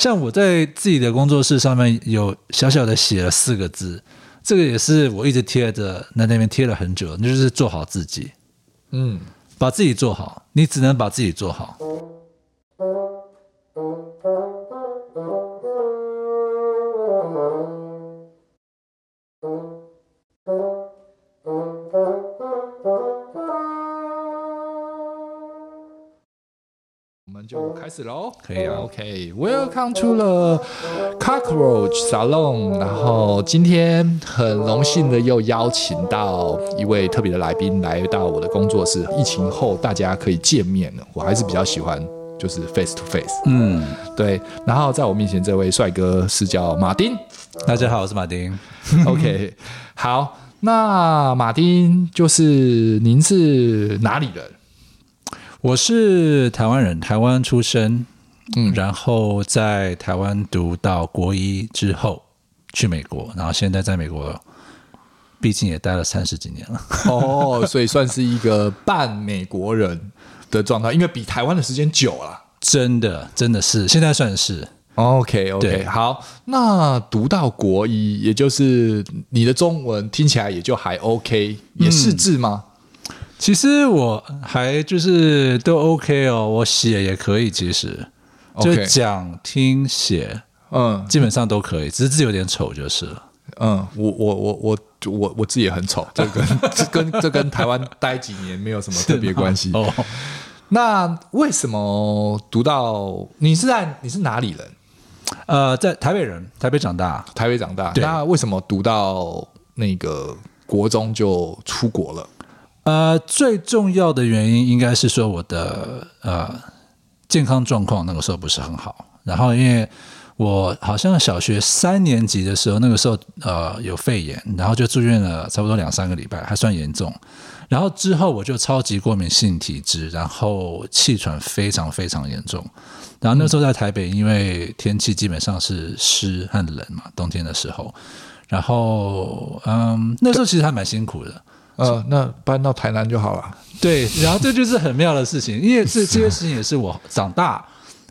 像我在自己的工作室上面有小小的写了四个字，这个也是我一直贴着在那边贴了很久，那就是做好自己。嗯，把自己做好，你只能把自己做好。就开始喽，可以啊。OK，Welcome to the Cockroach Salon。然后今天很荣幸的又邀请到一位特别的来宾来到我的工作室。疫情后大家可以见面了，我还是比较喜欢就是 face to face。嗯，对。然后在我面前这位帅哥是叫马丁。大家好，我是马丁。OK，好。那马丁就是您是哪里人？我是台湾人，台湾出生，嗯，然后在台湾读到国一之后去美国，然后现在在美国，毕竟也待了三十几年了，哦，所以算是一个半美国人的状态，因为比台湾的时间久了，真的，真的是，现在算是。OK OK，好，那读到国一，也就是你的中文听起来也就还 OK，也是字吗？嗯其实我还就是都 OK 哦，我写也可以，其实就讲听写，嗯，基本上都可以，只是字有点丑就是了。嗯，我我我我我我字也很丑，这跟这跟这跟台湾待几年没有什么特别关系。哦，那为什么读到你是在你是哪里人？呃，在台北人，台北长大，台北长大。那为什么读到那个国中就出国了？呃，最重要的原因应该是说我的呃健康状况那个时候不是很好，然后因为我好像小学三年级的时候，那个时候呃有肺炎，然后就住院了差不多两三个礼拜，还算严重。然后之后我就超级过敏性体质，然后气喘非常非常严重。然后那时候在台北，因为天气基本上是湿和冷嘛，冬天的时候，然后嗯，那时候其实还蛮辛苦的。呃，那搬到台南就好了。对，然后这就是很妙的事情，因为这 这些事情也是我长大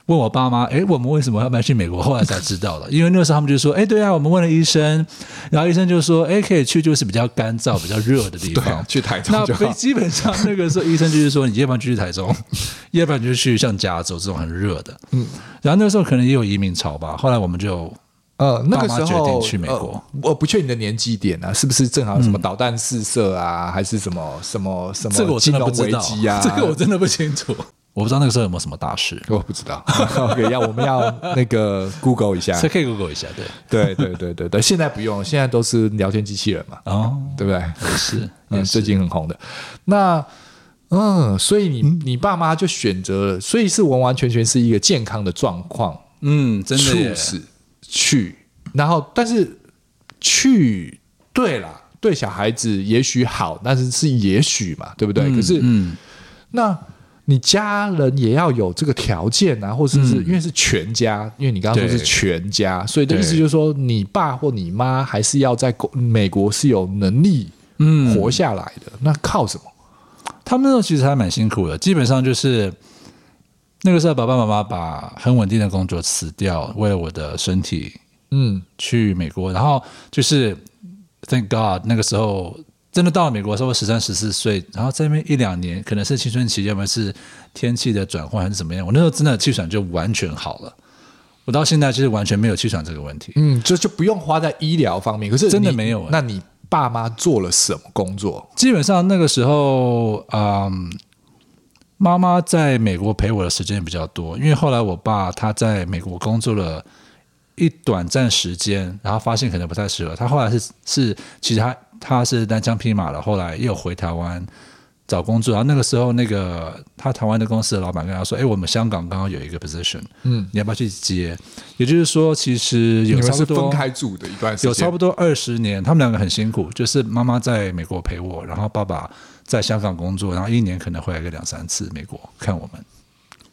问我爸妈，哎，我们为什么要搬去美国？后来才知道的。因为那时候他们就说，哎，对啊，我们问了医生，然后医生就说，哎，可以去就是比较干燥、比较热的地方，去台中就好。那基本上那个时候医生就是说，你要不然就去台中，要不然就去像加州这种很热的。嗯，然后那时候可能也有移民潮吧。后来我们就。呃，那个时候决定去美国，呃、我不确定你的年纪点啊，是不是正好什么导弹试射啊，嗯、还是什么什么什么？这个我真的不知道。啊，这个我真的不清楚，我不知道那个时候有没有什么大事，我不知道。OK，要我们要那个 Google 一下，可以 Google 一下，对，对对对对。对，现在不用，现在都是聊天机器人嘛，哦，对不对？也是，嗯，最近很红的。那嗯，所以你你爸妈就选择了，所以是完完全全是一个健康的状况，嗯，真的促使去。然后，但是去对了，对小孩子也许好，但是是也许嘛，对不对？嗯、可是，嗯，那你家人也要有这个条件啊，或者是、嗯、因为是全家，因为你刚刚说是全家，所以的意思就是说，你爸或你妈还是要在美国是有能力嗯活下来的。嗯、那靠什么？他们那时候其实还蛮辛苦的，基本上就是那个时候，爸爸妈妈把很稳定的工作辞掉，为了我的身体。嗯，去美国，然后就是，Thank God，那个时候真的到了美国的时候，十三十四岁，然后在那边一两年，可能是青春期，要么是天气的转换还是怎么样，我那时候真的气喘就完全好了。我到现在就是完全没有气喘这个问题。嗯，就就不用花在医疗方面。可是真的没有。那你爸妈做了什么工作？基本上那个时候，嗯，妈妈在美国陪我的时间比较多，因为后来我爸他在美国工作了。一短暂时间，然后发现可能不太适合他。后来是是，其实他他是单枪匹马的，后来又回台湾找工作。然后那个时候，那个他台湾的公司的老板跟他说：“哎，我们香港刚刚有一个 position，嗯，你要不要去接？”也就是说，其实有差不多分开住的一段时间，有差不多二十年，他们两个很辛苦。就是妈妈在美国陪我，然后爸爸在香港工作，然后一年可能回来个两三次美国看我们。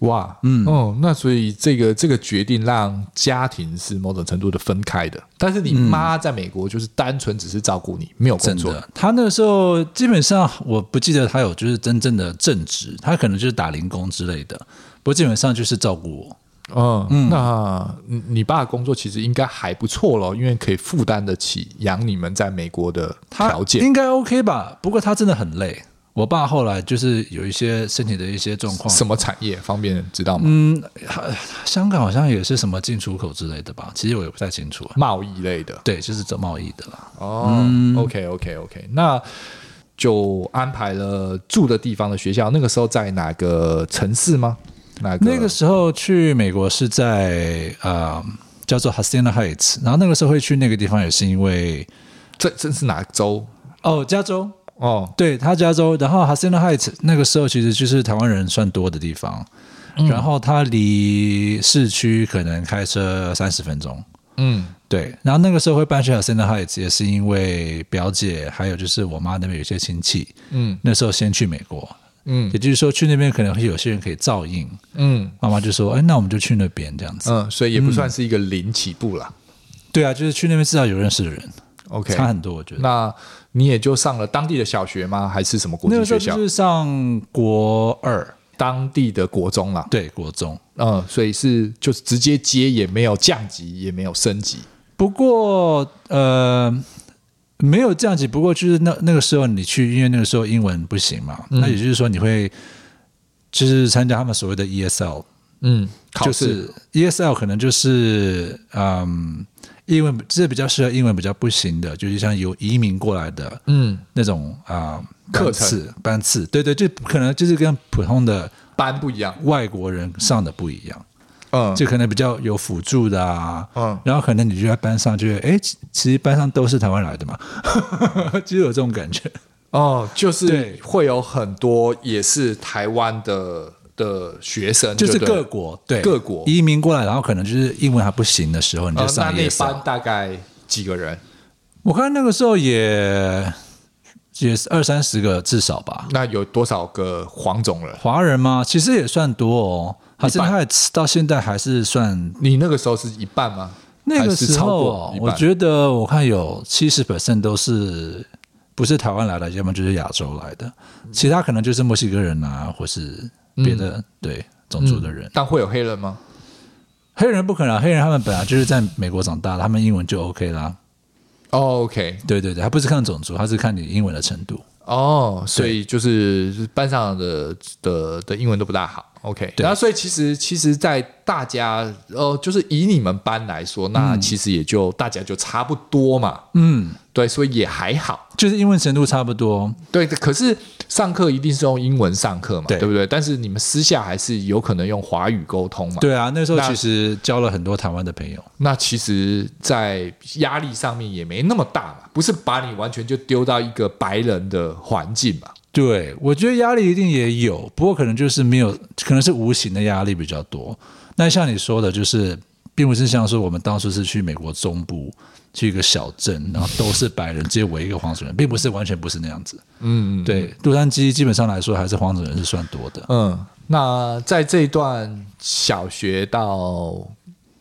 哇，嗯，哦，那所以这个这个决定让家庭是某种程度的分开的，但是你妈在美国就是单纯只是照顾你，没有工作。她那时候基本上我不记得她有就是真正的正职，她可能就是打零工之类的，不过基本上就是照顾我。嗯嗯，那你爸的工作其实应该还不错咯，因为可以负担得起养你们在美国的条件，应该 OK 吧？不过他真的很累。我爸后来就是有一些身体的一些状况。什么产业方便知道吗？嗯，香港好像也是什么进出口之类的吧？其实我也不太清楚。贸易类的，对，就是做贸易的啦。哦、嗯、OK OK OK，那就安排了住的地方的学校。那个时候在哪个城市吗？哪个？那个时候去美国是在啊、呃，叫做 Hacienda Heights。然后那个时候会去那个地方也是因为这这是哪个州？哦，加州。哦，对，他加州，然后 Hacienda Heights 那个时候其实就是台湾人算多的地方，嗯、然后它离市区可能开车三十分钟。嗯，对，然后那个时候会搬去 Hacienda Heights 也是因为表姐，还有就是我妈那边有些亲戚。嗯，那时候先去美国。嗯，也就是说去那边可能会有些人可以照应。嗯，妈妈就说：“哎，那我们就去那边这样子。”嗯，所以也不算是一个零起步了。对啊，就是去那边至少有认识的人。OK，差很多，我觉得。那你也就上了当地的小学吗？还是什么国际学校？是上国二，当地的国中啦。对，国中。嗯，所以是就是直接接，也没有降级，也没有升级。不过呃，没有降级。不过就是那那个时候你去，因为那个时候英文不行嘛，嗯、那也就是说你会就是参加他们所谓的 ESL，嗯，就是 ESL 可能就是嗯。英文这比较适合英文比较不行的，就是像有移民过来的，嗯，那种啊课次班次，对对，就可能就是跟普通的班不一样，外国人上的不一样，嗯，就可能比较有辅助的啊，嗯，然后可能你就在班上就，哎，其实班上都是台湾来的嘛，就有这种感觉，哦，就是会有很多也是台湾的。的学生就是各国，对。各国。移民过来，然后可能就是英文还不行的时候，你就上那班大概几个人？我看那个时候也也是二三十个至少吧。那有多少个黄种人？华人吗？其实也算多哦。还是他到现在还是算？你那个时候是一半吗？那个时候我觉得我看有七十 percent 都是不是台湾来的，要么就是亚洲来的，其他可能就是墨西哥人啊，或是。别的、嗯、对种族的人、嗯，但会有黑人吗？黑人不可能，黑人他们本来就是在美国长大的，他们英文就 OK 啦。哦，OK，对对对，他不是看种族，他是看你英文的程度。哦，所以就是班上的的的英文都不大好。OK，然后所以其实其实，在大家呃，就是以你们班来说，那其实也就、嗯、大家就差不多嘛。嗯，对，所以也还好，就是英文程度差不多。对，可是上课一定是用英文上课嘛，对，对不对？但是你们私下还是有可能用华语沟通嘛。对啊，那时候其实交了很多台湾的朋友。那，那其实，在压力上面也没那么大嘛，不是把你完全就丢到一个白人的环境嘛。对，我觉得压力一定也有，不过可能就是没有，可能是无形的压力比较多。那像你说的，就是并不是像说我们当初是去美国中部去一个小镇，然后都是白人，只有我一个黄种人，并不是完全不是那样子。嗯，对，洛杉矶基本上来说还是黄种人是算多的。嗯，那在这一段小学到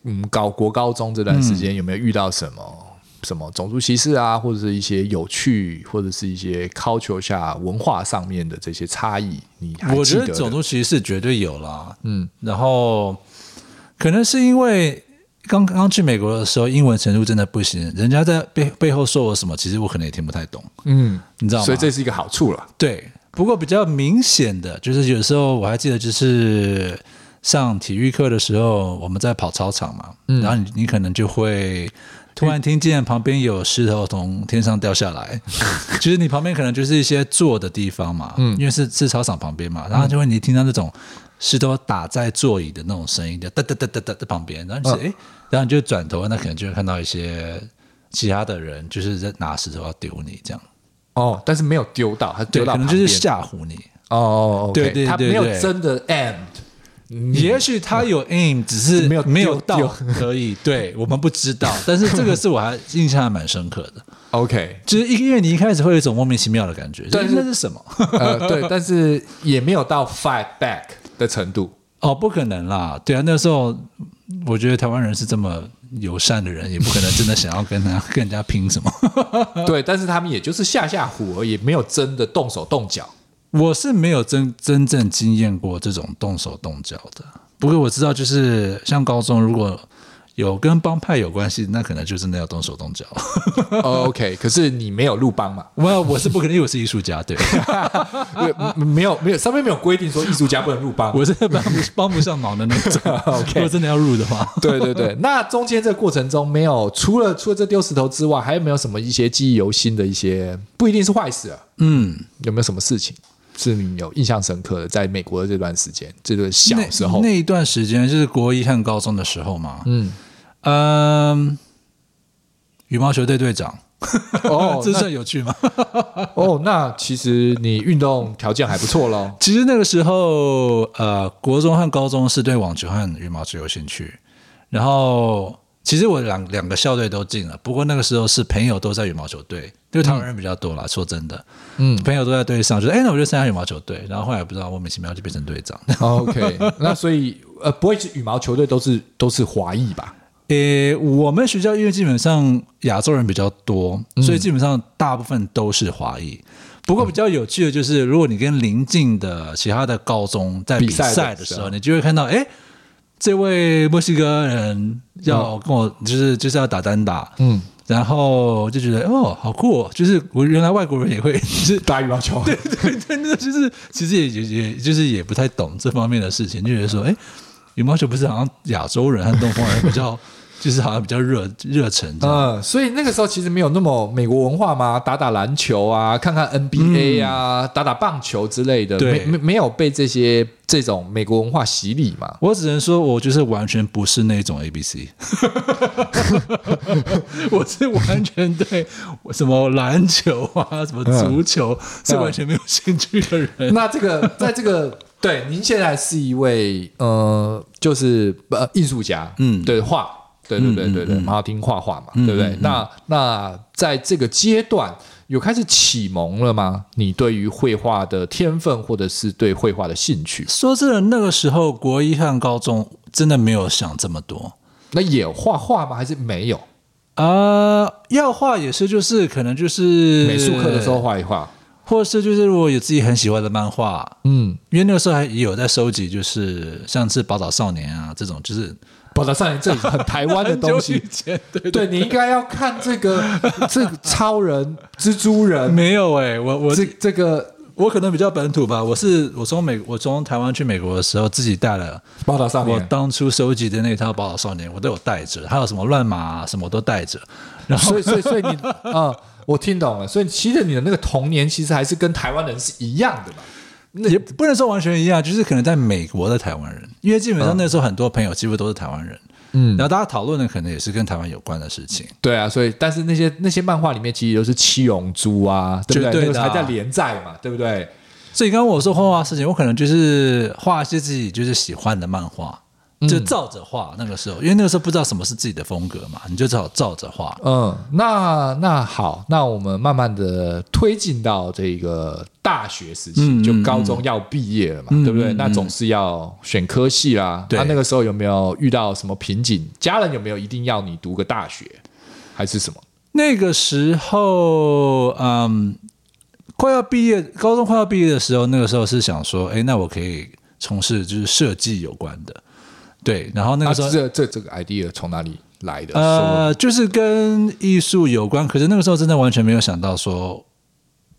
嗯搞国高中这段时间，有没有遇到什么？什么种族歧视啊，或者是一些有趣，或者是一些 culture 下文化上面的这些差异，你还记得？我觉得种族歧视绝对有啦。嗯，然后可能是因为刚刚去美国的时候，英文程度真的不行，人家在背背后说我什么，其实我可能也听不太懂。嗯，你知道吗？所以这是一个好处了。对，不过比较明显的就是有时候我还记得，就是上体育课的时候，我们在跑操场嘛，嗯，然后你你可能就会。突然听见旁边有石头从天上掉下来，其 实你旁边可能就是一些坐的地方嘛，嗯，因为是是操场旁边嘛，然后就会你听到那种石头打在座椅的那种声音，就哒哒哒哒哒在旁边，然后就是哎，然后你就转头，那可能就会看到一些其他的人就是在拿石头要丢你这样。哦，但是没有丢到，他丢到可能就是吓唬你。哦，对对对，他没有真的 aim。也许他有 aim，只是没有没有到可以，对我们不知道。但是这个是我还印象还蛮深刻的。OK，就是因为你一开始会有一种莫名其妙的感觉，但是那是什么？呃，对，但是也没有到 fight back 的程度。哦，不可能啦！对啊，那时候我觉得台湾人是这么友善的人，也不可能真的想要跟他跟人家拼什么。对，但是他们也就是吓吓唬而已，没有真的动手动脚。我是没有真真正经验过这种动手动脚的。不过我知道，就是像高中如果。有跟帮派有关系，那可能就真的要动手动脚。oh, OK，可是你没有入帮嘛？我我是不可能，因为我是艺术家，对，没有没有上面没有规定说艺术家不能入帮，我是帮不帮不上忙的那种。OK，如果真的要入的话，对对对。那中间这个过程中，没有除了除了这丢石头之外，还有没有什么一些记忆犹新的一些，不一定是坏事啊？嗯，有没有什么事情是你有印象深刻的？在美国的这段时间，这个小时候那，那一段时间，就是国一和高中的时候嘛。嗯。嗯，羽毛球队队长哦，这算有趣吗？哦，那其实你运动条件还不错喽。其实那个时候，呃，国中和高中是对网球和羽毛球有兴趣。然后，其实我两两个校队都进了，不过那个时候是朋友都在羽毛球队，因为台湾人比较多啦。嗯、说真的，嗯，朋友都在队上，就哎，那我就参加羽毛球队。然后后来不知道莫名其妙就变成队长。OK，那所以呃，不会是羽毛球队都是都是华裔吧？诶，我们学校因为基本上亚洲人比较多，所以基本上大部分都是华裔。不过比较有趣的就是，如果你跟邻近的其他的高中在比赛的时候，你就会看到，诶，这位墨西哥人要跟我就是就是要打单打，嗯，然后就觉得哦，好酷哦，就是我原来外国人也会 就是打羽毛球，对 对对，那就是其实也也也就是也不太懂这方面的事情，就觉得说，哎，羽毛球不是好像亚洲人和东方人比较。就是好像比较热热忱，嗯，所以那个时候其实没有那么美国文化嘛，打打篮球啊，看看 NBA 啊，嗯、打打棒球之类的，没，没没有被这些这种美国文化洗礼嘛。我只能说，我就是完全不是那种 ABC，我是完全对什么篮球啊、什么足球、嗯、是完全没有兴趣的人。嗯、那这个在这个对，您现在是一位呃，就是呃艺术家，嗯，对画。对对对对对，蛮好听画画嘛，嗯、对不对？嗯嗯、那那在这个阶段有开始启蒙了吗？你对于绘画的天分，或者是对绘画的兴趣？说真的，那个时候国一和高中真的没有想这么多。那也画画吗？还是没有？啊、呃，要画也是，就是可能就是美术课的时候画一画，或者是就是如果有自己很喜欢的漫画，嗯，因为那个时候还也有在收集，就是像是《宝岛少年》啊这种，就是。宝岛少年这里很台湾的东西，对，你应该要看这个 这个超人、蜘蛛人。没有哎、欸，我我这这个我可能比较本土吧。我是我从美我从台湾去美国的时候，自己带了宝岛少年。我当初收集的那套宝岛少年，我都有带着，还有什么乱码、啊、什么都带着。然后，所以所以所以你啊、嗯，我听懂了。所以其实你的那个童年，其实还是跟台湾人是一样的嘛。那也不能说完全一样，就是可能在美国的台湾人，因为基本上那时候很多朋友几乎都是台湾人，嗯，然后大家讨论的可能也是跟台湾有关的事情。对啊，所以但是那些那些漫画里面其实都是七龙珠啊，对不对？还在连载嘛，对不对？所以刚刚我说画画事情，我可能就是画一些自己就是喜欢的漫画。就照着画，那个时候，因为那个时候不知道什么是自己的风格嘛，你就只好照着画。嗯，那那好，那我们慢慢的推进到这个大学时期，嗯、就高中要毕业了嘛，嗯、对不对？嗯、那总是要选科系啦。那、啊、那个时候有没有遇到什么瓶颈？家人有没有一定要你读个大学，还是什么？那个时候，嗯，快要毕业，高中快要毕业的时候，那个时候是想说，哎，那我可以从事就是设计有关的。对，然后那个时候，啊、这这这个 idea 从哪里来的？呃，就是跟艺术有关。可是那个时候真的完全没有想到说，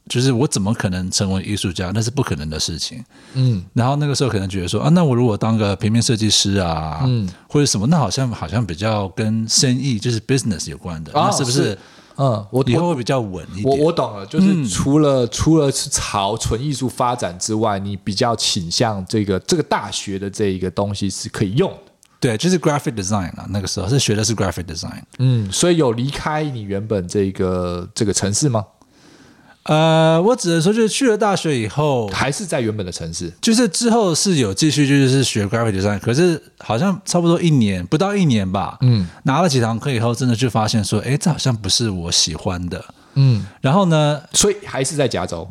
就是我怎么可能成为艺术家？那是不可能的事情。嗯，然后那个时候可能觉得说啊，那我如果当个平面设计师啊，嗯，或者什么，那好像好像比较跟生意就是 business 有关的，哦、那是不是？嗯，我以后会比较稳一点。我我懂了，就是除了、嗯、除了是朝纯艺术发展之外，你比较倾向这个这个大学的这一个东西是可以用的。对，就是 graphic design 啊，那个时候是学的是 graphic design。嗯，所以有离开你原本这个这个城市吗？呃，我只能说，就是去了大学以后，还是在原本的城市。就是之后是有继续就是学 graphic design，可是好像差不多一年不到一年吧。嗯，拿了几堂课以后，真的就发现说，哎，这好像不是我喜欢的。嗯，然后呢，所以还是在加州，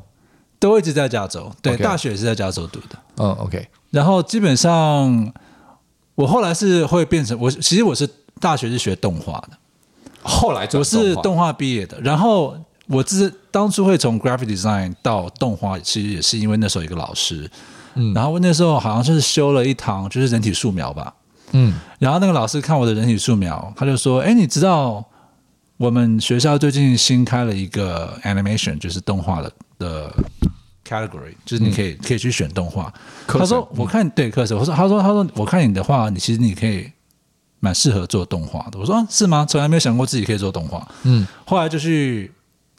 都一直在加州。对.大学也是在加州读的。嗯，OK。然后基本上，我后来是会变成我，其实我是大学是学动画的，后来我是动画毕业的，然后。我自当初会从 graphic design 到动画，其实也是因为那时候一个老师，嗯，然后那时候好像就是修了一堂就是人体素描吧，嗯，然后那个老师看我的人体素描，他就说：“哎，你知道我们学校最近新开了一个 animation，就是动画的的 category，就是你可以、嗯、可以去选动画。”他说：“我看对课程。”我说：“他说他说我看你的话，你其实你可以蛮适合做动画的。”我说：“是吗？从来没有想过自己可以做动画。”嗯，后来就去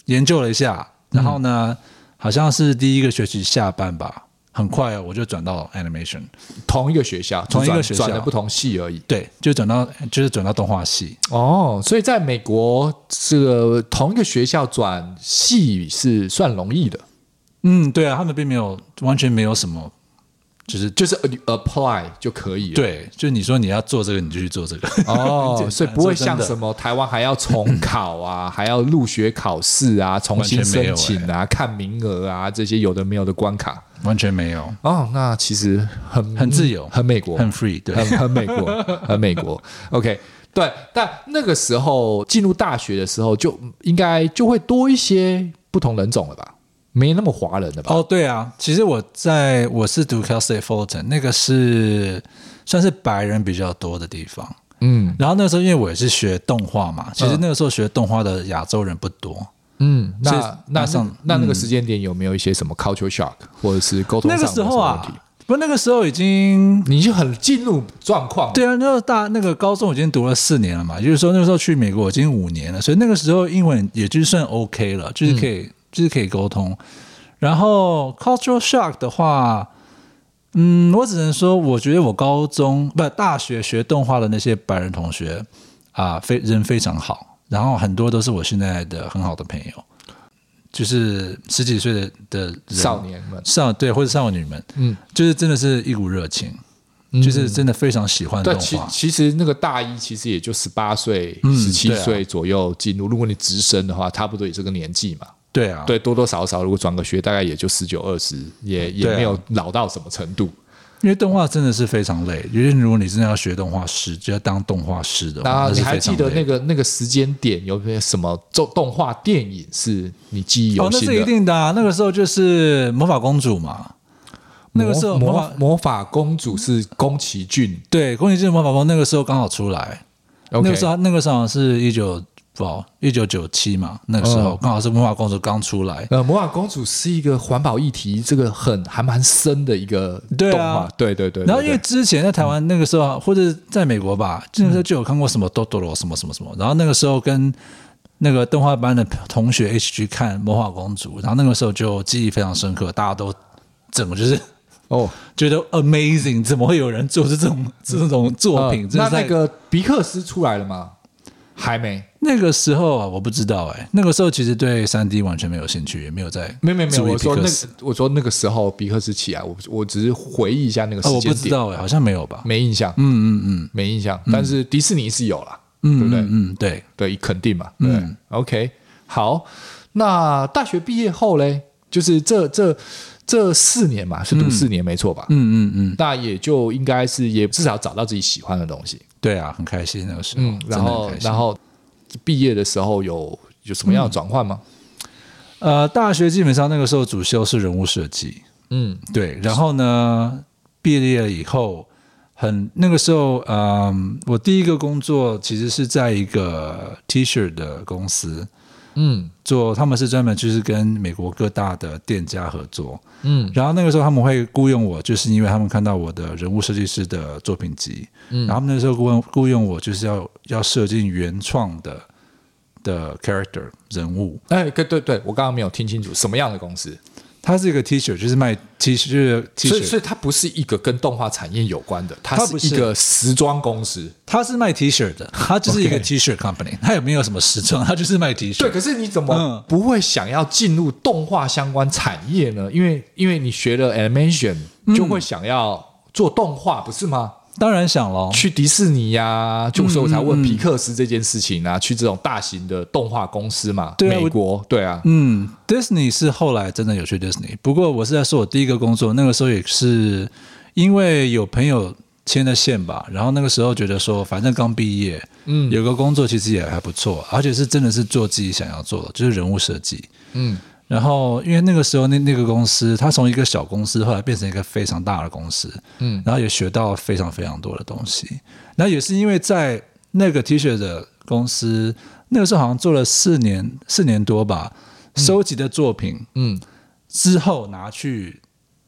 研究了一下，然后呢，嗯、好像是第一个学期下班吧。很快哦，我就转到 animation，同一个学校，同一个学校转的不同系而已。对，就转到就是转到动画系。哦，所以在美国，这个同一个学校转系是算容易的。嗯，对啊，他们并没有完全没有什么。就是就是 apply 就可以了，对，就你说你要做这个，你就去做这个。哦，所以不会像什么台湾还要重考啊，还要入学考试啊，重新申请啊，看名额啊，这些有的没有的关卡，完全没有。哦。那其实很很自由，很美国，很 free，对，很很美国，很美国。OK，对，但那个时候进入大学的时候，就应该就会多一些不同人种了吧？没那么华人的吧？哦，对啊，其实我在我是读 Cal State Fullerton，那个是算是白人比较多的地方。嗯，然后那时候因为我也是学动画嘛，其实那个时候学动画的亚洲人不多。嗯，那那上那那，个时间点有没有一些什么 culture shock，嗯、或者是沟通上的问题？那个时候啊，不，那个时候已经你就很进入状况。对啊，那个大那个高中已经读了四年了嘛，就是说那个时候去美国已经五年了，所以那个时候英文也就算 OK 了，就是可以。嗯就是可以沟通，然后 cultural shock 的话，嗯，我只能说，我觉得我高中不大学学动画的那些白人同学啊，非人非常好，然后很多都是我现在的很好的朋友，就是十几岁的的少年们，少对或者少女们，嗯，就是真的是一股热情，嗯、就是真的非常喜欢动画。其其实那个大一其实也就十八岁、十七岁左右进入，如果你直升的话，差不多也是个年纪嘛。对啊，对，多多少少如果转个学，大概也就十九二十，也也没有老到什么程度。因为动画真的是非常累，因为如果你真的要学动画师，就要当动画师的话，那你还记得那个那个时间点有没有什么动动画电影是你记忆犹新的？哦，那是一定的啊，那个时候就是魔法公主嘛。那个时候魔法魔法公主是宫崎骏，对，宫崎骏魔法公主那个时候刚好出来.那个时候那个时候是一九。不，一九九七嘛，那个时候刚好是魔法公主刚出来。呃，魔法公主是一个环保议题，这个很还蛮深的一个动画。对啊，对对。然后因为之前在台湾那个时候，嗯、或者在美国吧，那个时候就有看过什么多多罗什么什么什么。然后那个时候跟那个动画班的同学一起去看魔法公主，然后那个时候就记忆非常深刻，大家都整个就是哦，觉得 amazing，怎么会有人做这种这种作品？呃、那那个比克斯出来了吗？还没。那个时候啊，我不知道哎、欸。那个时候其实对三 D 完全没有兴趣，也没有在。没有没有没有，我说那个，我说那个时候比克斯起来，我我只是回忆一下那个时间点。哦、我不知道哎、欸，好像没有吧？没印象。嗯嗯嗯，没印象。但是迪士尼是有了，嗯、对不对？嗯，对对，肯定嘛。对、嗯、OK，好。那大学毕业后嘞，就是这这这四年嘛，是读四年、嗯、没错吧？嗯嗯嗯。那也就应该是也至少找到自己喜欢的东西。对啊，很开心那个时候。嗯，然后然后。毕业的时候有有什么样的转换吗？嗯？呃，大学基本上那个时候主修是人物设计，嗯，对。然后呢，毕业了以后，很那个时候，嗯、呃，我第一个工作其实是在一个 T-shirt 的公司。嗯，做他们是专门就是跟美国各大的店家合作，嗯，然后那个时候他们会雇佣我，就是因为他们看到我的人物设计师的作品集，嗯，然后他们那时候雇佣雇佣我，就是要要设计原创的的 character 人物。哎，对对对，我刚刚没有听清楚什么样的公司。它是一个 T 恤，就是卖 T 恤，就是 T 恤，所以所以它不是一个跟动画产业有关的，它是一个时装公司，它是卖 T 恤的，它就是一个 T 恤 company，它也没有什么时装，它就是卖 T 恤。对，可是你怎么不会想要进入动画相关产业呢？因为因为你学了 animation，就会想要做动画，不是吗？当然想了，去迪士尼呀、啊，就所以我才问皮克斯这件事情啊，嗯、去这种大型的动画公司嘛，对啊、美国对啊，嗯，Disney 是后来真的有去 Disney，不过我是在说我第一个工作，那个时候也是因为有朋友牵的线吧，然后那个时候觉得说，反正刚毕业，嗯，有个工作其实也还不错，而且是真的是做自己想要做的，就是人物设计，嗯，然后因为那个时候那那个公司，它从一个小公司后来变成一个非常大的公司，嗯，然后也学到非常非常多的东西。那也是因为在那个 T 恤的公司，那个时候好像做了四年四年多吧，收集的作品，嗯，之后拿去。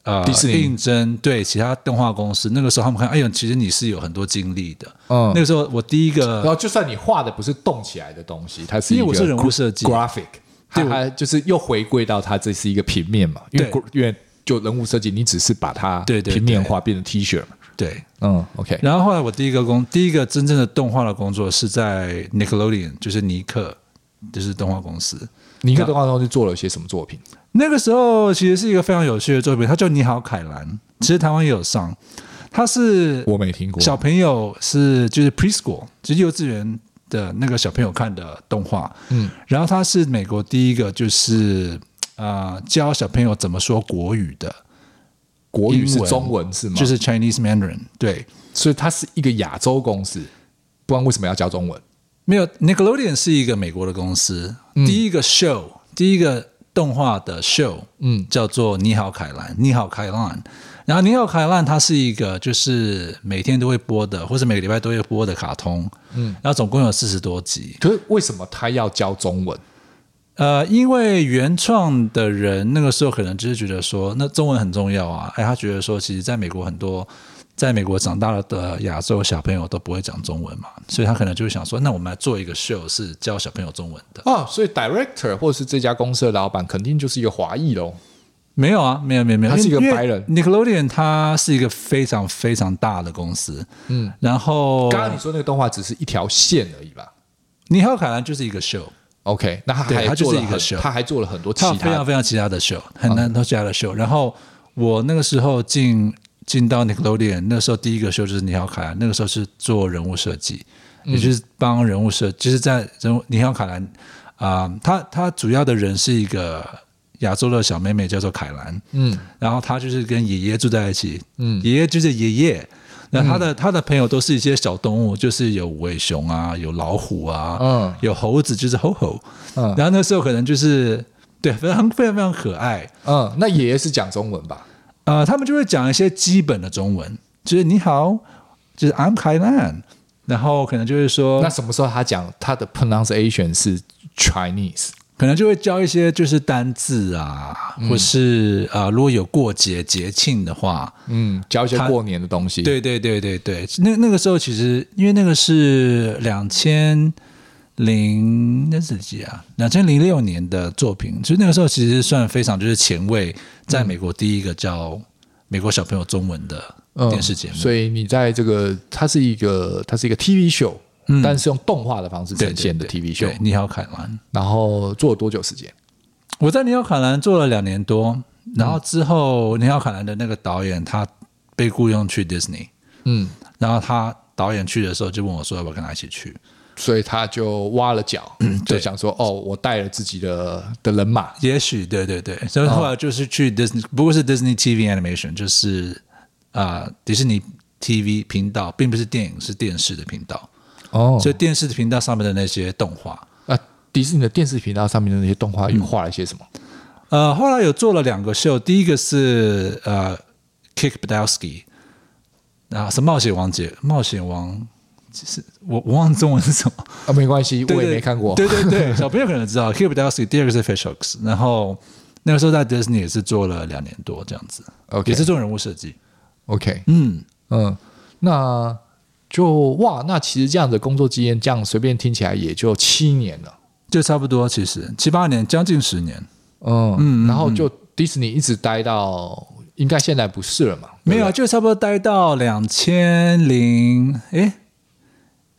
呃，应征对其他动画公司，那个时候他们看，哎呦，其实你是有很多经历的。嗯，那个时候我第一个，然后就算你画的不是动起来的东西，它是一个因为我是人物设计。graphic，对，它就是又回归到它这是一个平面嘛，因为因为就人物设计，你只是把它对平面化变成 T 恤嘛。对，嗯，OK。然后后来我第一个工，第一个真正的动画的工作是在 Nickelodeon，就是尼克，就是动画公司。尼克动画公司做了些什么作品？那个时候其实是一个非常有趣的作品，它叫《你好，凯兰》。其实台湾也有上，它是我没听过。小朋友是就是 preschool，就是幼稚园的那个小朋友看的动画。嗯，然后它是美国第一个就是啊、呃、教小朋友怎么说国语的。国语是中文是吗？就是 Chinese Mandarin。对，所以它是一个亚洲公司，不然为什么要教中文？没有，Nickelodeon 是一个美国的公司，嗯、第一个 show，第一个。动画的 show，嗯，叫做《你好，凯兰》，你好，凯兰。然后《尼奥，凯兰》它是一个就是每天都会播的，或者每个礼拜都会播的卡通，嗯，然后总共有四十多集。可是为什么他要教中文？呃，因为原创的人那个时候可能就是觉得说，那中文很重要啊。哎，他觉得说，其实在美国很多。在美国长大了的亚洲小朋友都不会讲中文嘛，所以他可能就会想说，那我们来做一个 show 是教小朋友中文的哦。所以 director 或者是这家公司的老板肯定就是一个华裔喽？没有啊，没有没有没有，他是一个白人。Nickelodeon 它是一个非常非常大的公司，嗯，然后刚刚你说那个动画只是一条线而已吧？你好，凯兰就是一个 show。OK，那他还他就是一个 show，他还做了很多其他非常非常其他的 show，很难多其他的 show。然后我那个时候进。进到 Nickelodeon 那时候，第一个 show 就是你好凯兰。那个时候是做人物设计，嗯、也就是帮人物设，就是在人物你好凯兰啊，他他主要的人是一个亚洲的小妹妹，叫做凯兰。嗯，然后她就是跟爷爷住在一起。嗯，爷爷就是爷爷。那他的、嗯、他的朋友都是一些小动物，就是有无尾熊啊，有老虎啊，嗯，有猴子，就是吼吼。嗯，然后那时候可能就是对，非常非常非常可爱。嗯，那爷爷是讲中文吧？呃，他们就会讲一些基本的中文，就是你好，就是 I'm kayan，然后可能就会说，那什么时候他讲他的 pronunciation 是 Chinese，可能就会教一些就是单字啊，嗯、或是啊、呃，如果有过节节庆的话，嗯，教一些过年的东西。对对对对对，那那个时候其实因为那个是两千零那是几啊？两千零六年的作品，其实那个时候其实算非常就是前卫。在美国第一个教美国小朋友中文的电视节目，嗯，所以你在这个，它是一个，它是一个 TV show，嗯，但是用动画的方式呈现的 TV show。你好，凯兰。然后做了多久时间？我在你好，凯兰做了两年多，然后之后你好，凯兰的那个导演他被雇佣去 Disney，嗯，然后他导演去的时候就问我说要不要跟他一起去。所以他就挖了脚，就想说：“哦，我带了自己的的人马。”也许，对对对。所以后来就是去 Disney，不过是 Disney TV Animation，就是啊、呃，迪士尼 TV 频道，并不是电影，是电视的频道。哦，所以电视频道上面的那些动画啊，迪士尼的电视频道上面的那些动画又画了一些什么？呃，后来有做了两个秀，第一个是呃，Kick Buttowski，啊，是冒险王姐，冒险王。其实我我忘了中文是什么啊，没关系，我也没看过。对对对，小朋友可能知道。Kick Buttowski 第二个是 Fishhooks，然后那个时候在 Disney 也是做了两年多这样子，OK，也是做人物设计。OK，嗯嗯，那就哇，那其实这样的工作经验，这样随便听起来也就七年了，就差不多，其实七八年，将近十年。嗯嗯，然后就迪士尼一直待到，应该现在不是了嘛？没有啊，就差不多待到两千零诶。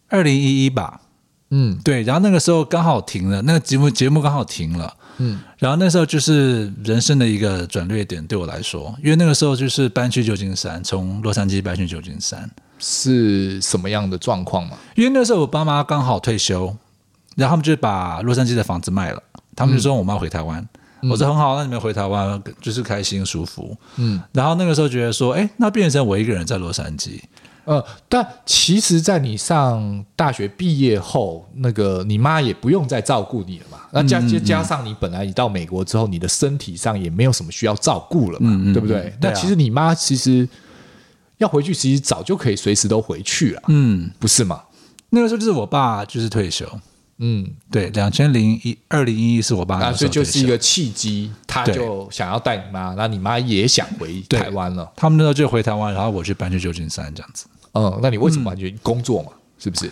二零一一吧，嗯，对，然后那个时候刚好停了，那个节目节目刚好停了，嗯，然后那时候就是人生的一个转捩点，对我来说，因为那个时候就是搬去旧金山，从洛杉矶搬去旧金山，是什么样的状况嘛？因为那时候我爸妈刚好退休，然后他们就把洛杉矶的房子卖了，他们就说我妈回台湾，嗯、我说很好，那你们回台湾就是开心舒服，嗯，然后那个时候觉得说，哎，那变成我一个人在洛杉矶。呃，但其实，在你上大学毕业后，那个你妈也不用再照顾你了嘛。那加加加上你本来你到美国之后，你的身体上也没有什么需要照顾了嘛，对不对？那、嗯、其实你妈其实要回去，其实早就可以随时都回去了，嗯，不是吗？那个时候就是我爸就是退休。嗯，对，两千零一二零一一是我爸那，所以就是一个契机，他就想要带你妈，那你妈也想回台湾了。他们那时候就回台湾，然后我去搬去旧金山这样子。嗯，那你为什么去工作嘛？嗯、是不是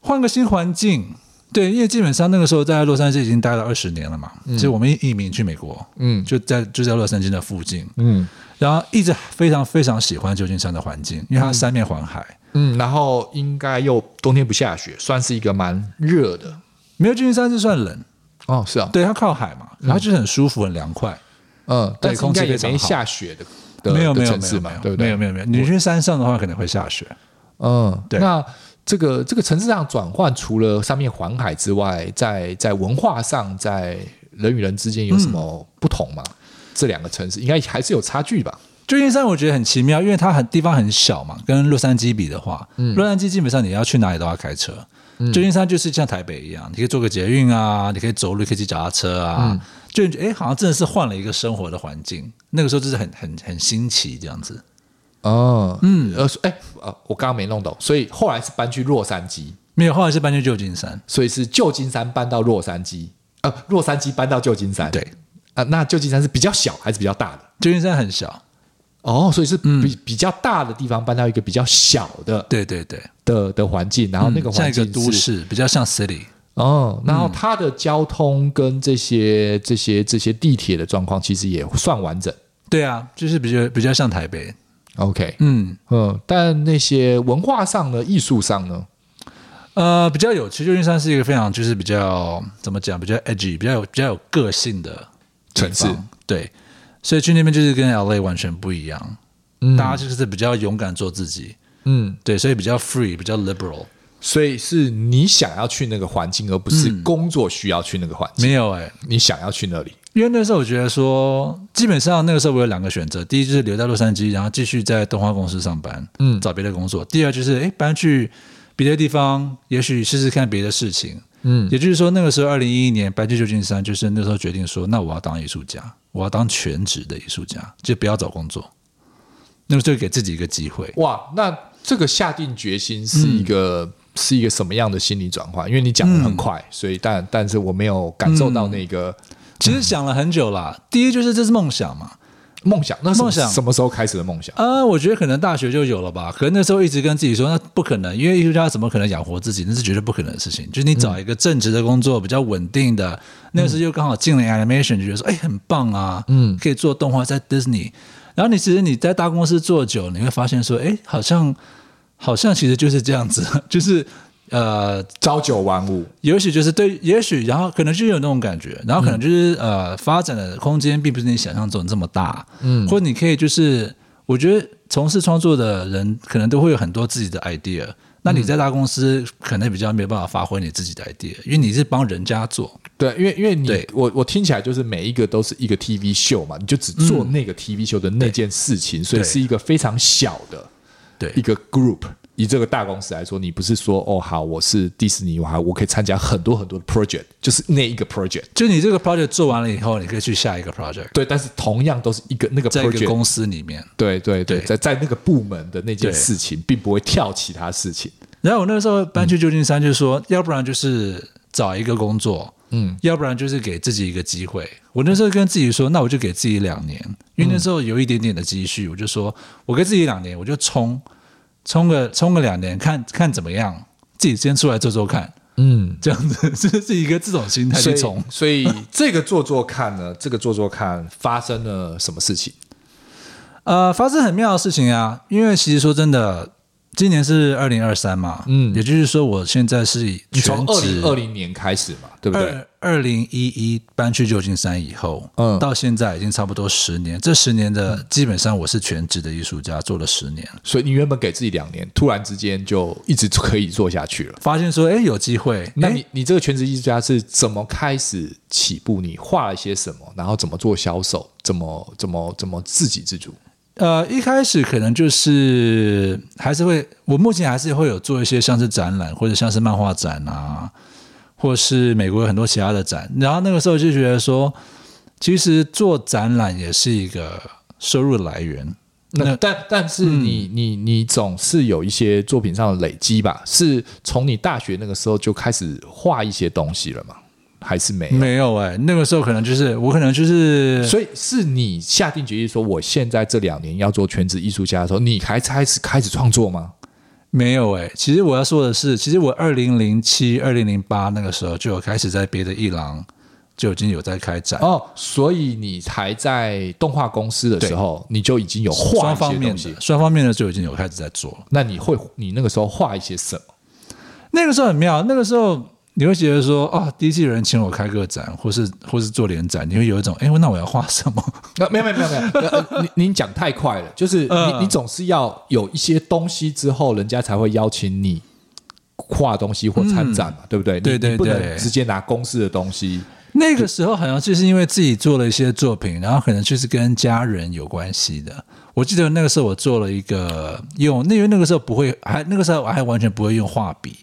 换个新环境？对，因为基本上那个时候在洛杉矶已经待了二十年了嘛。嗯，所以我们移民去美国，嗯，就在就在洛杉矶的附近，嗯，然后一直非常非常喜欢旧金山的环境，因为它三面环海。嗯，然后应该又冬天不下雪，算是一个蛮热的。没有旧金山是算冷哦，是啊，对，它靠海嘛，然后就是很舒服，很凉快。嗯，对，空气也没下雪的，没有没有没有没有，对不对？没有没有没有。你去山上的话，可能会下雪。嗯，对。那这个这个城市上转换，除了上面环海之外，在在文化上，在人与人之间有什么不同吗？这两个城市应该还是有差距吧？旧金山我觉得很奇妙，因为它很地方很小嘛，跟洛杉矶比的话，嗯，洛杉矶基本上你要去哪里都要开车，嗯，旧金山就是像台北一样，你可以坐个捷运啊，你可以走路，可以骑脚踏车啊，嗯，就哎，好像真的是换了一个生活的环境。那个时候就是很很很新奇这样子。哦，嗯，呃，哎，呃，我刚刚没弄懂，所以后来是搬去洛杉矶，没有，后来是搬去旧金山，所以是旧金山搬到洛杉矶，呃，洛杉矶搬到旧金山，对，啊，呃，那旧金山是比较小还是比较大的？旧金山很小。哦，所以是比、嗯、比较大的地方搬到一个比较小的，对对对的的环境，然后那个环境是、嗯、都市，比较像 city。哦，然后它的交通跟这些这些这些地铁的状况其实也算完整。对啊，就是比较比较像台北。OK，嗯。嗯，但那些文化上的，艺术上呢，呃，比较有趣。旧金山是一个非常就是比较怎么讲，比较 edgy，比较有比较有个性的城市。对。所以去那边就是跟 LA 完全不一样，嗯，大家就是比较勇敢做自己，嗯，对，所以比较 free，比较 liberal，所以是你想要去那个环境，而不是工作需要去那个环境。没有哎，你想要去那里，因为那时候我觉得说，基本上那个时候我有两个选择，第一就是留在洛杉矶，然后继续在动画公司上班，嗯，找别的工作；第二就是哎搬去别的地方，也许试试看别的事情。嗯，也就是说，那个时候，二零一一年搬去旧金山，就是那时候决定说，那我要当艺术家，我要当全职的艺术家，就不要找工作。那么就给自己一个机会。哇，那这个下定决心是一个、嗯、是一个什么样的心理转换？因为你讲的很快，嗯、所以但但是我没有感受到那个。嗯、其实想了很久了，第一就是这是梦想嘛。梦想，那梦想什么时候开始的梦想？啊、呃，我觉得可能大学就有了吧。可能那时候一直跟自己说，那不可能，因为艺术家怎么可能养活自己？那是绝对不可能的事情。就是你找一个正职的工作，比较稳定的。嗯、那时候又刚好进了 animation，就觉得说，哎，很棒啊，嗯，可以做动画在 Disney。然后你其实你在大公司做久，你会发现说，哎，好像好像其实就是这样子，就是。呃，朝九晚五，也许就是对，也许然后可能就有那种感觉，然后可能就是、嗯、呃，发展的空间并不是你想象中这么大，嗯，或者你可以就是，我觉得从事创作的人可能都会有很多自己的 idea，那你在大公司可能比较没有办法发挥你自己的 idea，因为你是帮人家做，对，因为因为你对。我我听起来就是每一个都是一个 TV 秀嘛，你就只做那个 TV 秀的那件事情，所以是一个非常小的，对。一个 group。以这个大公司来说，你不是说哦好，我是迪士尼，我还我可以参加很多很多的 project，就是那一个 project，就你这个 project 做完了以后，你可以去下一个 project。对，但是同样都是一个那个 project 公司里面。对对对，对在在那个部门的那件事情，并不会跳其他事情。然后我那个时候搬去旧金山，就是说，嗯、要不然就是找一个工作，嗯，要不然就是给自己一个机会。我那时候跟自己说，那我就给自己两年，因为那时候有一点点的积蓄，我就说我给自己两年，我就冲。冲个冲个两年，看看怎么样，自己先出来做做看，嗯，这样子 这是一个这种心态去冲，所以这个做做看呢，这个做做看发生了什么事情？呃，发生很妙的事情啊，因为其实说真的。今年是二零二三嘛，嗯，也就是说，我现在是以从二零二零年开始嘛，对不对？二零一一搬去旧金山以后，嗯，到现在已经差不多十年。这十年的基本上我是全职的艺术家，做了十年。所以你原本给自己两年，突然之间就一直可以做下去了。发现说，哎，有机会。那你你这个全职艺术家是怎么开始起步？你画了些什么？然后怎么做销售？怎么怎么怎么自给自足？呃，一开始可能就是还是会，我目前还是会有做一些像是展览，或者像是漫画展啊，或是美国有很多其他的展。然后那个时候就觉得说，其实做展览也是一个收入来源。那但但是你、嗯、你你总是有一些作品上的累积吧？是从你大学那个时候就开始画一些东西了吗？还是没有没有哎、欸，那个时候可能就是我可能就是，所以是你下定决心说，我现在这两年要做全职艺术家的时候，你还开始开始创作吗？没有哎、欸，其实我要说的是，其实我二零零七、二零零八那个时候就有开始在别的艺廊。就已经有在开展哦，所以你还在动画公司的时候，你就已经有画双方面的，双方面的就已经有开始在做。那你会，你那个时候画一些什么？那个时候很妙，那个时候你会觉得说，哦，第一次有人请我开个展，或是或是做联展，你会有一种，哎，那我要画什么？没有没有没有没有，您您讲太快了，就是你、呃、你总是要有一些东西之后，人家才会邀请你画东西或参展嘛，嗯、对不对？对对对，不能直接拿公司的东西。那个时候好像就是因为自己做了一些作品，然后可能就是跟家人有关系的。我记得那个时候我做了一个用，因为那个时候不会，还那个时候我还完全不会用画笔。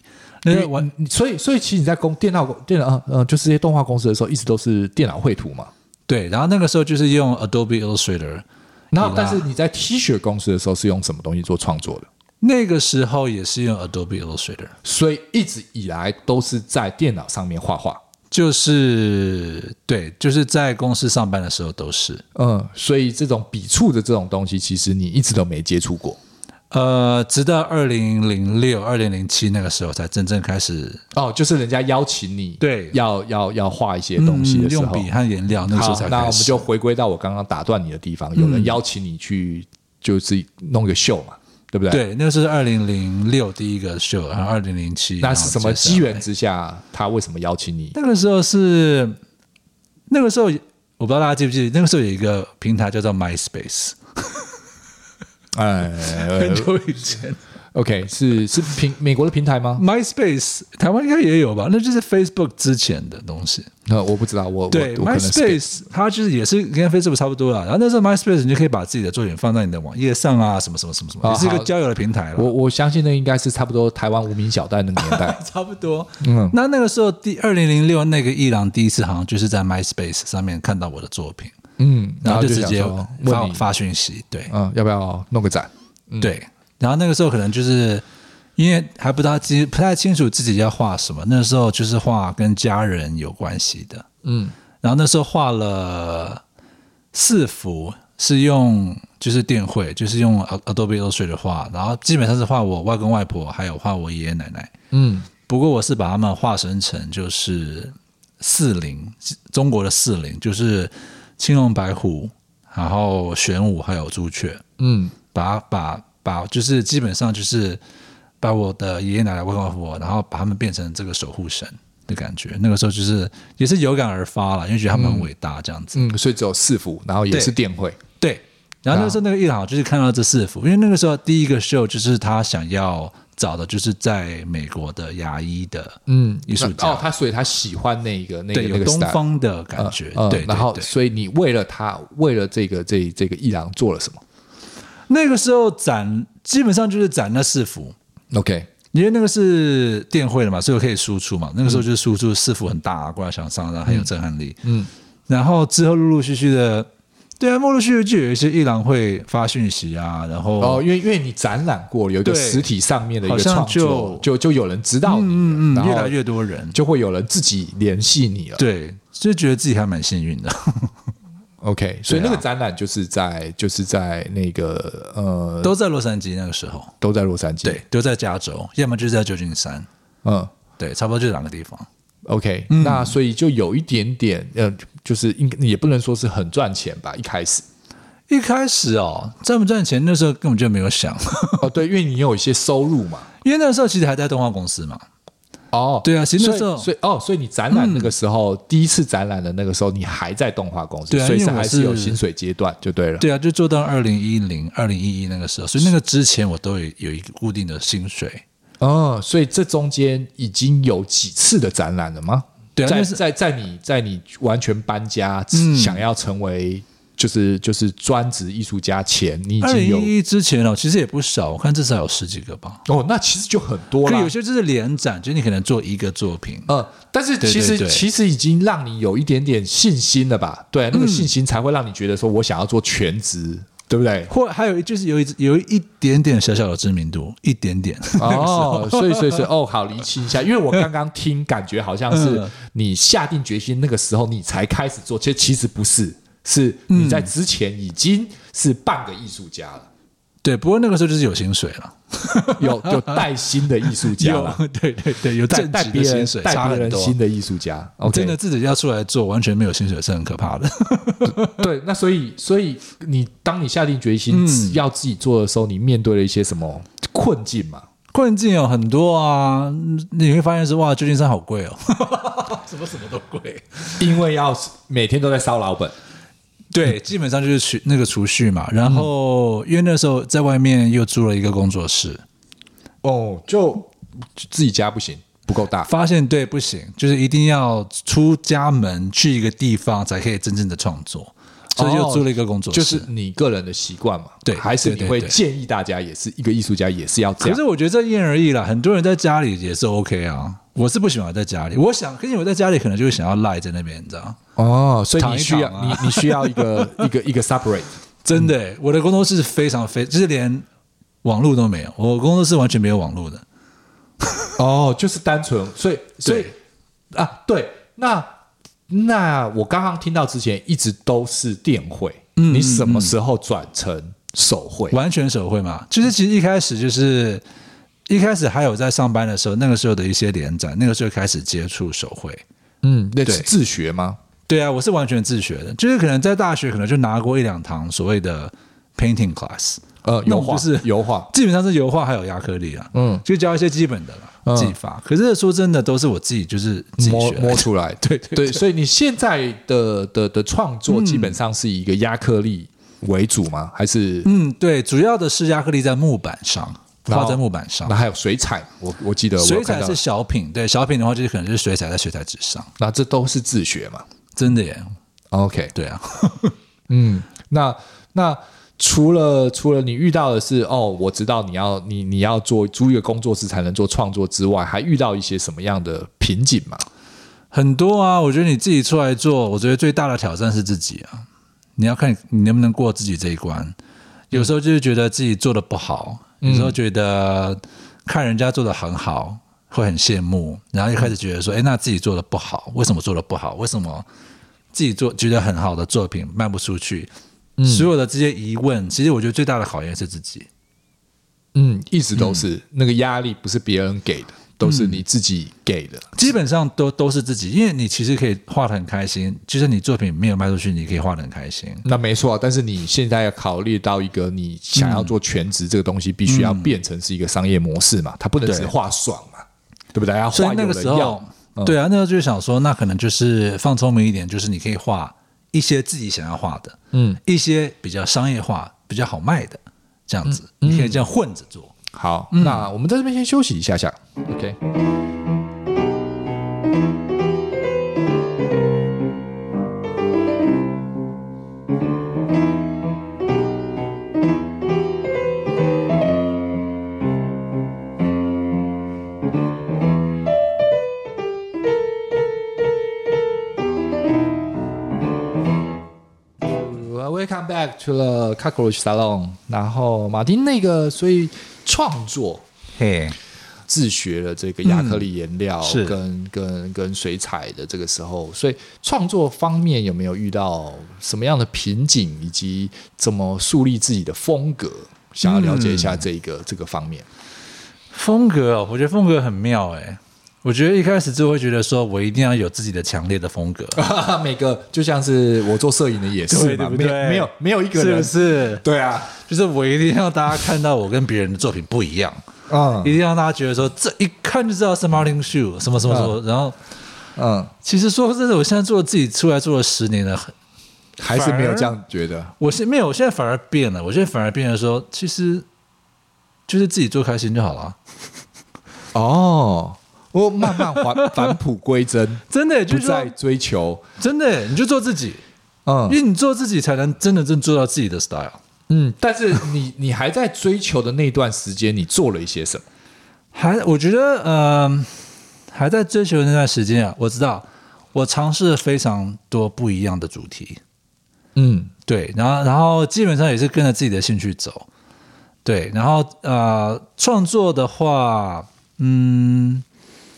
那个完，所以所以其实你在工电脑电脑呃就是这些动画公司的时候，一直都是电脑绘图嘛。对，然后那个时候就是用 Adobe Illustrator。然后但是你在 T 恤公司的时候是用什么东西做创作的？那个时候也是用 Adobe Illustrator，所以一直以来都是在电脑上面画画。就是对，就是在公司上班的时候都是，嗯，所以这种笔触的这种东西，其实你一直都没接触过，呃，直到二零零六、二零零七那个时候才真正开始。哦，就是人家邀请你，对，要要要画一些东西的时候，嗯、用笔和颜料，那个时候才。那我们就回归到我刚刚打断你的地方，有人邀请你去，就是弄个秀嘛。对不对？对，那个是二零零六第一个秀，然后二零零七。那是什么机缘之下，他为什么邀请你？那个时候是那个时候，我不知道大家记不记得，那个时候有一个平台叫做 MySpace。哎，很久以前。OK，是是平美国的平台吗？MySpace 台湾应该也有吧？那就是 Facebook 之前的东西。那我不知道，我对 MySpace 它就是也是跟 Facebook 差不多啦。然后那时候 MySpace 你就可以把自己的作品放在你的网页上啊，什么什么什么什么，也是一个交友的平台了。我我相信那应该是差不多台湾无名小站的年代，差不多。嗯，那那个时候第二零零六那个艺廊第一次好像就是在 MySpace 上面看到我的作品，嗯，然后就直接发发讯息，对，嗯，要不要弄个展？对，然后那个时候可能就是。因为还不大清不太清楚自己要画什么，那时候就是画跟家人有关系的，嗯，然后那时候画了四幅，是用就是电绘，就是用 Adobe Illustrator 画，然后基本上是画我外公外婆，还有画我爷爷奶奶，嗯，不过我是把他们画生成就是四零，中国的四零，就是青龙白虎，然后玄武还有朱雀，嗯，把把把就是基本上就是。把我的爷爷奶奶、外公外婆，然后把他们变成这个守护神的感觉。那个时候就是也是有感而发了，因为觉得他们很伟大，这样子。嗯，所以只有四幅，然后也是电绘。对，然后那时候那个艺廊就是看到这四幅，因为那个时候第一个秀就是他想要找的就是在美国的牙医的嗯艺术家哦，他所以他喜欢那个那个对那个东方的感觉。对，然后所以你为了他，为了这个这这个伊朗做了什么？那个时候展基本上就是展那四幅。OK，因为那个是电绘的嘛，所以我可以输出嘛。那个时候就是输出四幅很大，挂在墙上，然后很有震撼力。嗯，然后之后陆陆续续的，对啊，陆陆续续就有一些艺廊会发讯息啊，然后哦，因为因为你展览过，有一个实体上面的一个创作，就就就有人知道你，嗯嗯，越来越多人就会有人自己联系你了。对，就觉得自己还蛮幸运的。OK，所以那个展览就是在、啊、就是在那个呃，都在洛杉矶那个时候，都在洛杉矶，对，都在加州，要么就是在旧金山，嗯，对，差不多就两个地方。OK，、嗯、那所以就有一点点呃，就是应该也不能说是很赚钱吧，一开始，一开始哦，赚不赚钱那时候根本就没有想 哦，对，因为你有一些收入嘛，因为那个时候其实还在动画公司嘛。哦，对啊，其实那时候，所以哦，所以你展览那个时候，嗯、第一次展览的那个时候，你还在动画公司，对啊，所以是还是有薪水阶段就对了。对啊，就做到二零一零、二零一一那个时候，所以那个之前我都有有一个固定的薪水。哦，所以这中间已经有几次的展览了吗？对啊，在在在你在你完全搬家，嗯、想要成为就是就是专职艺术家前，你已经有二零一一之前哦，其实也不少，我看至少有十几个吧。哦，那其实就很多了。可有些就是连展，就是你可能做一个作品，嗯，但是其实其实已经让你有一点点信心了吧？对，那个信心才会让你觉得说我想要做全职，嗯、对不对？或还有就是有一有一点点小小的知名度，一点点 哦，所以所以所以哦，好厘清一下，因为我刚刚听感觉好像是你下定决心那个时候你才开始做，其实其实不是。是你在之前已经是半个艺术家了，嗯，对。不过那个时候就是有薪水了，有有带薪的艺术家了，对对对，有正职的薪水，带别人新的艺术家。Okay，真的自己要出来做，完全没有薪水是很可怕的。对，那所以所以你当你下定决心要自己做的时候，你面对了一些什么困境嘛？困境有很多啊，你会发现是哇，旧金山好贵哦，什么什么都贵，因为要每天都在烧老本。对，基本上就是储那个储蓄嘛。然后，因为那时候在外面又租了一个工作室，哦，就自己家不行，不够大。发现对不行，就是一定要出家门去一个地方才可以真正的创作，所以又租了一个工作室。就是你个人的习惯嘛？对，还是你会建议大家也是一个艺术家也是要这样？可是我觉得这因人而异啦，很多人在家里也是 OK 啊。我是不喜欢在家里，我想，可是我在家里可能就会想要赖在那边，你知道哦，所以你需要你你需要一个一个一个 separate，真的、嗯，我的工作室非常非，就是连网络都没有，我工作室完全没有网络的。哦，就是单纯，所以所以啊，对，那那我刚刚听到之前一直都是电绘，嗯，你什么时候转成手绘？完全手绘嘛？就是其实一开始就是。一开始还有在上班的时候，那个时候的一些联展，那个时候开始接触手绘。嗯，那是自学吗？对啊，我是完全自学的，就是可能在大学可能就拿过一两堂所谓的 painting class，呃，油画是油画，基本上是油画还有亚克力啊，嗯，就教一些基本的了，技法。可是说真的，都是我自己就是自己摸摸出来。对对对，对，所以你现在的的的创作基本上是以一个亚克力为主吗？还是嗯，对，主要的是亚克力在木板上。画在木板上，那还有水彩，我我记得我水彩是小品，对小品的话，就是可能是水彩在水彩纸上，那这都是自学嘛？真的耶？OK，对啊，嗯，那那除了除了你遇到的是哦，我知道你要你你要做租一个工作室才能做创作之外，还遇到一些什么样的瓶颈吗？很多啊，我觉得你自己出来做，我觉得最大的挑战是自己啊，你要看你能不能过自己这一关，有时候就是觉得自己做的不好。有时候觉得看人家做的很好，会很羡慕，然后就开始觉得说，哎，那自己做的不好，为什么做的不好？为什么自己做觉得很好的作品卖不出去？所有的这些疑问，其实我觉得最大的考验是自己。嗯，一直都是那个压力，不是别人给的。都是你自己给的，基本上都都是自己，因为你其实可以画的很开心，就算你作品没有卖出去，你可以画的很开心。那没错，但是你现在要考虑到一个，你想要做全职这个东西，必须要变成是一个商业模式嘛，它不能只画爽嘛，对不对？要画那个时候，对啊，那时候就想说，那可能就是放聪明一点，就是你可以画一些自己想要画的，嗯，一些比较商业化、比较好卖的这样子，你可以这样混着做。好，那我们在这边先休息一下下，OK。Welcome back to the Cockroach Salon。然后马丁那个，所以。创作，嘿，自学了这个亚克力颜料跟、嗯、跟跟，水彩的这个时候，所以创作方面有没有遇到什么样的瓶颈，以及怎么树立自己的风格？想要了解一下这个、嗯、这个方面。风格哦，我觉得风格很妙哎。我觉得一开始就会觉得说，我一定要有自己的强烈的风格。每个就像是我做摄影的也是嘛，对不对？没有没有一个人是，是，对啊，就是我一定要大家看到我跟别人的作品不一样，嗯，一定要让大家觉得说，这一看就知道是 Martin Shoe 什么什么什么。然后，嗯，其实说真的，我现在做自己出来做了十年了，还是没有这样觉得。我现没有，我现在反而变了。我现在反而变得说，其实就是自己做开心就好了。哦。我慢慢返返璞归真，真的就不再追求，真的你就做自己，嗯，因为你做自己才能真的真做到自己的 style。嗯，但是你 你还在追求的那段时间，你做了一些什么？还我觉得，嗯、呃，还在追求的那段时间啊，我知道我尝试了非常多不一样的主题。嗯，对，然后然后基本上也是跟着自己的兴趣走。对，然后呃，创作的话，嗯。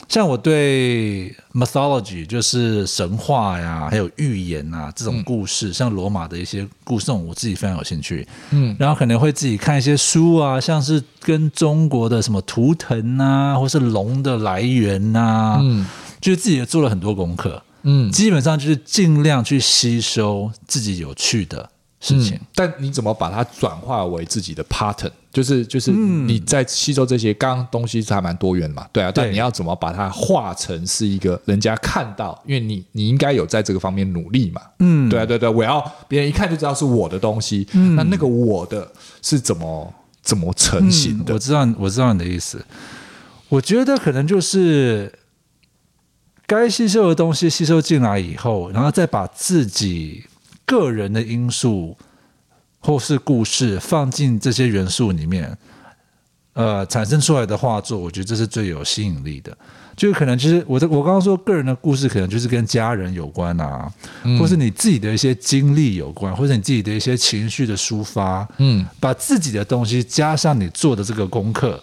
像我对 mythology 就是神话呀，还有寓言啊这种故事，嗯、像罗马的一些故事，这种我自己非常有兴趣。嗯，然后可能会自己看一些书啊，像是跟中国的什么图腾啊，或是龙的来源呐、啊，嗯，就是自己也做了很多功课。嗯，基本上就是尽量去吸收自己有趣的。事情、嗯，但你怎么把它转化为自己的 pattern？就是就是你在吸收这些，刚刚东西是还蛮多元嘛，对啊。但你要怎么把它化成是一个人家看到？因为你你应该有在这个方面努力嘛，嗯，对啊，对对，我要别人一看就知道是我的东西。嗯，那那个我的是怎么怎么成型的？嗯、我知道，我知道你的意思。我觉得可能就是该吸收的东西吸收进来以后，然后再把自己。个人的因素或是故事放进这些元素里面，呃，产生出来的画作，我觉得这是最有吸引力的。就是可能，其实我的我刚刚说个人的故事，可能就是跟家人有关啊，嗯、或是你自己的一些经历有关，或者你自己的一些情绪的抒发，嗯，把自己的东西加上你做的这个功课、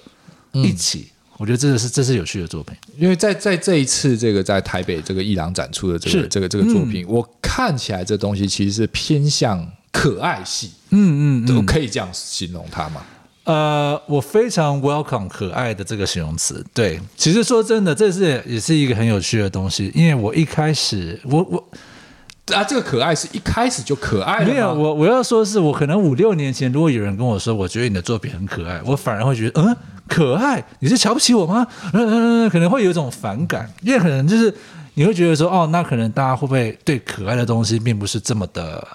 嗯、一起。我觉得这个是这是有趣的作品，因为在在这一次这个在台北这个艺廊展出的这个这个这个作品，嗯、我看起来这东西其实是偏向可爱系，嗯嗯，都可以这样形容它吗？呃，我非常 welcome 可爱的这个形容词。对，其实说真的，这是也是一个很有趣的东西，因为我一开始我我啊，这个可爱是一开始就可爱的，没有，我我要说的是，我可能五六年前，如果有人跟我说，我觉得你的作品很可爱，我反而会觉得嗯。可爱，你是瞧不起我吗？嗯嗯嗯，可能会有一种反感，因为可能就是你会觉得说，哦，那可能大家会不会对可爱的东西并不是这么的，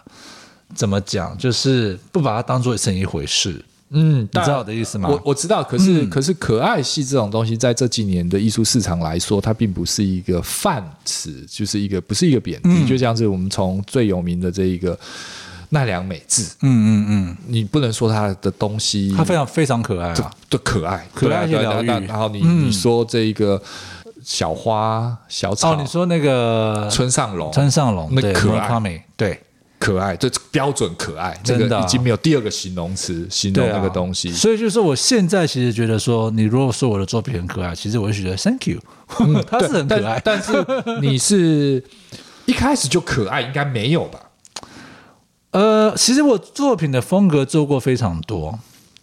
怎么讲，就是不把它当做成一回事。嗯，你知道我的意思吗？我我知道，可是、嗯、可是可爱系这种东西，在这几年的艺术市场来说，它并不是一个泛词，就是一个不是一个贬义，嗯、就像是我们从最有名的这一个。奈良美智，嗯嗯嗯，你不能说他的东西，他非常非常可爱啊，都可爱，可爱又疗愈。然后你你说这一个小花小草，哦，你说那个村上隆，村上隆，那可爱，对，可爱，这标准可爱，真的已经没有第二个形容词形容那个东西。所以就是说，我现在其实觉得说，你如果说我的作品很可爱，其实我就觉得 Thank you，他是很可爱，但是你是一开始就可爱，应该没有吧？呃，其实我作品的风格做过非常多，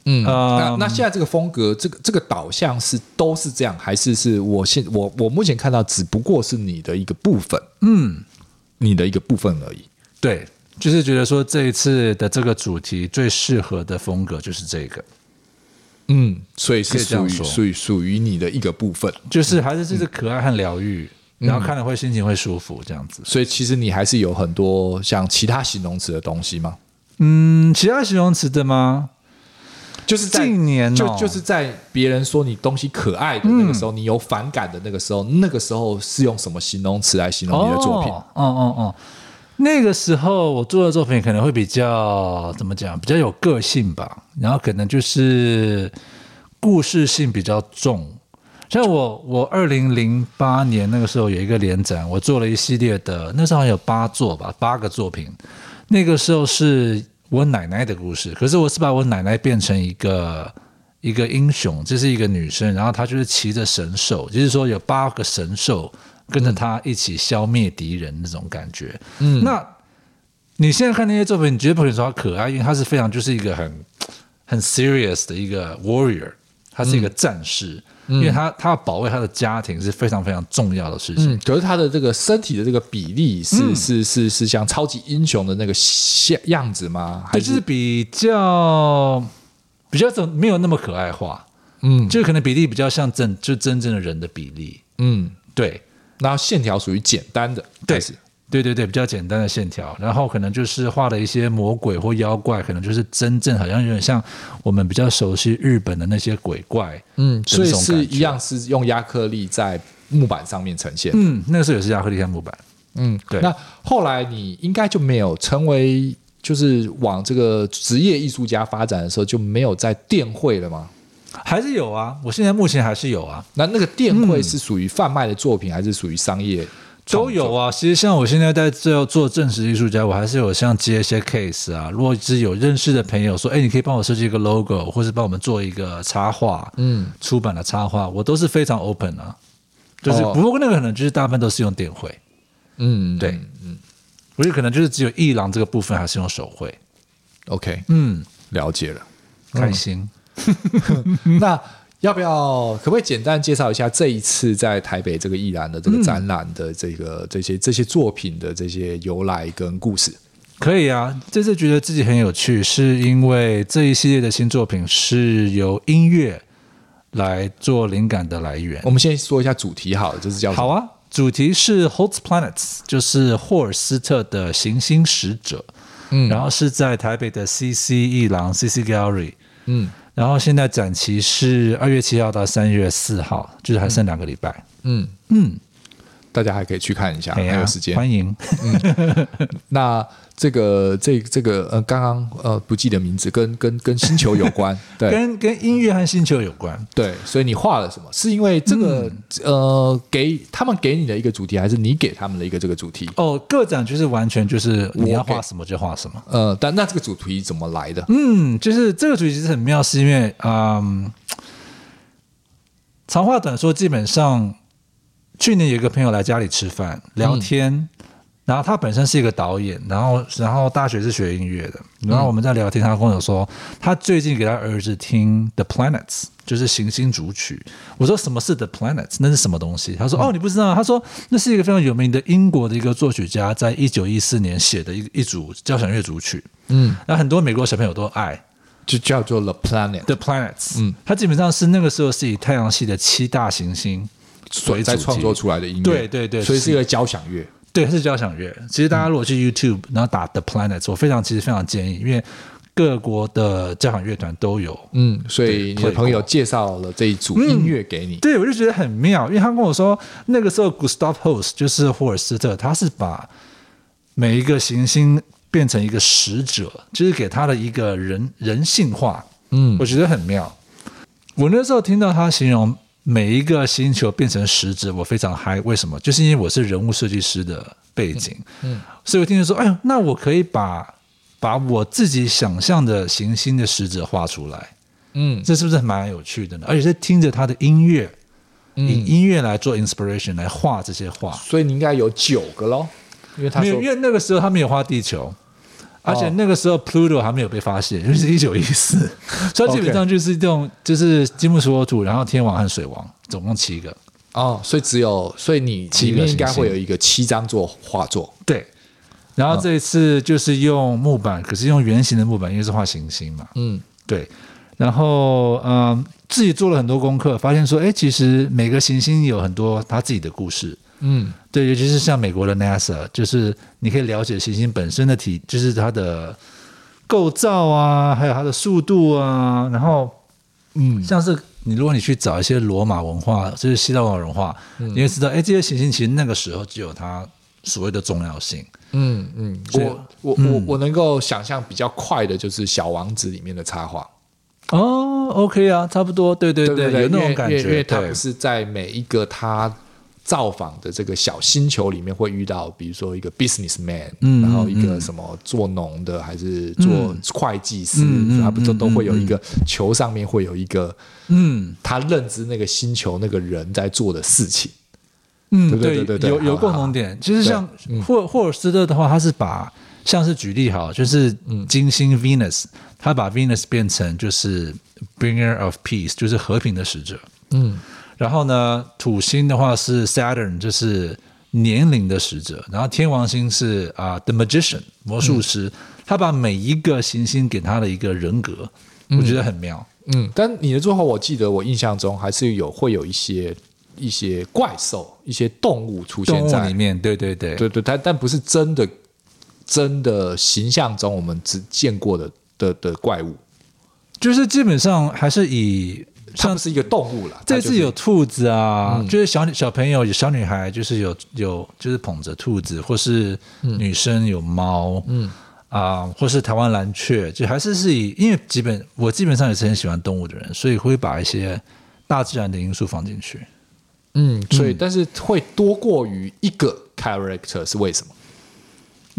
嗯，呃、那那现在这个风格，这个这个导向是都是这样，还是是我现我我目前看到只不过是你的一个部分，嗯，你的一个部分而已。对，就是觉得说这一次的这个主题最适合的风格就是这个，嗯，所以是属于属于属于你的一个部分，就是还是就是可爱和疗愈。嗯然后看了会心情会舒服，这样子。所以其实你还是有很多像其他形容词的东西吗？嗯，其他形容词的吗？就是在近年、哦，就就是在别人说你东西可爱的那个时候，嗯、你有反感的那个时候，那个时候是用什么形容词来形容你的作品？哦哦哦，那个时候我做的作品可能会比较怎么讲？比较有个性吧，然后可能就是故事性比较重。像我，我二零零八年那个时候有一个联展，我做了一系列的，那时候有八作吧，八个作品。那个时候是我奶奶的故事，可是我是把我奶奶变成一个一个英雄，这是一个女生，然后她就是骑着神兽，就是说有八个神兽跟着他一起消灭敌人那种感觉。嗯，那你现在看那些作品，你觉得不会说他可爱，因为他是非常就是一个很很 serious 的一个 warrior，他是一个战士。嗯因为他他要保卫他的家庭是非常非常重要的事情。嗯，可是他的这个身体的这个比例是、嗯、是是是像超级英雄的那个像样子吗？对，就是比较比较怎没有那么可爱化。嗯，就可能比例比较像真就真正的人的比例。嗯，对。然后线条属于简单的，对。对对对，比较简单的线条，然后可能就是画了一些魔鬼或妖怪，可能就是真正好像有点像我们比较熟悉日本的那些鬼怪，嗯，所以是一样是用亚克力在木板上面呈现，嗯，那个时候也是亚克力在木板，嗯，对。那后来你应该就没有成为，就是往这个职业艺术家发展的时候，就没有在电会了吗？还是有啊，我现在目前还是有啊。那那个店会是属于贩卖的作品，嗯、还是属于商业？都有啊。其实像我现在在这做正式艺术家，我还是有像接一些 case 啊。如果是有认识的朋友说，哎，你可以帮我设计一个 logo，或是帮我们做一个插画，嗯，出版的插画，我都是非常 open 啊。就是、哦、不过那个可能就是大部分都是用电绘，嗯，对，嗯，我觉得可能就是只有艺廊这个部分还是用手绘。OK，嗯，了解了，开心。那要不要可不可以简单介绍一下这一次在台北这个艺廊的这个展览的这个、嗯、这些这些作品的这些由来跟故事？可以啊，这次觉得自己很有趣，是因为这一系列的新作品是由音乐来做灵感的来源。我们先说一下主题好了，就是叫好啊，主题是 Holt's Planets，就是霍尔斯特的行星使者。嗯，然后是在台北的 CC 艺廊 CC Gallery。嗯。然后现在展期是二月七号到三月四号，就是还剩两个礼拜。嗯嗯，大家还可以去看一下，还有时间。欢迎。嗯、那这个这这个呃，刚刚呃不记得名字，跟跟跟星球有关，对，跟跟音乐和星球有关，对。所以你画了什么？是因为这个、嗯、呃，给他们给你的一个主题，还是你给他们的一个这个主题？哦，个展就是完全就是你要画什么就画什么。呃，但那这个主题怎么来的？嗯，就是这个主题其实很妙，是因为嗯，长话短说，基本上去年有一个朋友来家里吃饭聊天。嗯然后他本身是一个导演，然后然后大学是学音乐的。然后我们在聊天，他跟我说，他最近给他儿子听《The Planets》，就是行星组曲。我说什么是《The Planets》？那是什么东西？他说哦，你不知道？他说那是一个非常有名的英国的一个作曲家，在一九一四年写的一一组交响乐组曲。嗯，那很多美国小朋友都爱，就叫做《The Planet》。The Planets。嗯，它基本上是那个时候是以太阳系的七大行星所在创作出来的音乐。对对对，所以是一个交响乐。对，是交响乐。其实大家如果去 YouTube，然后打 The Planets，我非常其实非常建议，因为各国的交响乐团都有。嗯，所以你的朋友介绍了这一组音乐给你。嗯、对，我就觉得很妙，因为他跟我说，那个时候 Gustav Holst 就是霍尔斯特，他是把每一个行星变成一个使者，就是给他的一个人人性化。嗯，我觉得很妙。我那时候听到他形容。每一个星球变成使者，我非常嗨。为什么？就是因为我是人物设计师的背景，嗯，嗯，所以我听着说，哎呦，那我可以把把我自己想象的行星的使者画出来，嗯，这是不是蛮有趣的呢？而且是听着他的音乐，嗯，以音乐来做 inspiration 来画这些画，所以你应该有九个喽，因为他没有，因为那个时候他没有画地球。而且那个时候，Pluto 还没有被发现，因为是一九一四，所以基本上就是这种，就是金木水火土，然后天王和水王，总共七个。哦，所以只有，所以你里面应该会有一个七张做画作。对。然后这一次就是用木板，可是用圆形的木板，因为是画行星嘛。嗯，对。然后嗯，自己做了很多功课，发现说，哎，其实每个行星有很多他自己的故事。嗯，对，尤其是像美国的 NASA，就是你可以了解行星本身的体，就是它的构造啊，还有它的速度啊。然后，嗯，像是你如果你去找一些罗马文化，就是希腊文化，嗯、你会知道，哎，这些行星其实那个时候就有它所谓的重要性。嗯嗯，我我我我能够想象比较快的就是《小王子》里面的插画。哦，OK 啊，差不多，对对对，对对对，有那种感觉，因为它不是在每一个它。造访的这个小星球里面会遇到，比如说一个 businessman，嗯，然后一个什么做农的，还是做会计师，嗯、他不都都会有一个球上面会有一个，嗯，他认知那个星球那个人在做的事情，嗯，对对对对，有有共同点。其实像霍霍尔斯特的话，他是把像是举例哈，就是金星 Venus，他把 Venus 变成就是 bringer of peace，就是和平的使者，嗯。然后呢，土星的话是 Saturn，就是年龄的使者。然后天王星是啊、uh,，The Magician，魔术师。嗯、他把每一个行星给他的一个人格，嗯、我觉得很妙。嗯，但你的作画，我记得我印象中还是有会有一些一些怪兽、一些动物出现在里面。对对对对对，但但不是真的真的形象中我们只见过的的的怪物，就是基本上还是以。它不是一个动物了。这次有兔子啊，嗯、就是小小朋友、有小女孩，就是有有就是捧着兔子，或是女生有猫，嗯啊、呃，或是台湾蓝雀，就还是是以，因为基本我基本上也是很喜欢动物的人，所以会把一些大自然的因素放进去。嗯，所以但是会多过于一个 character 是为什么？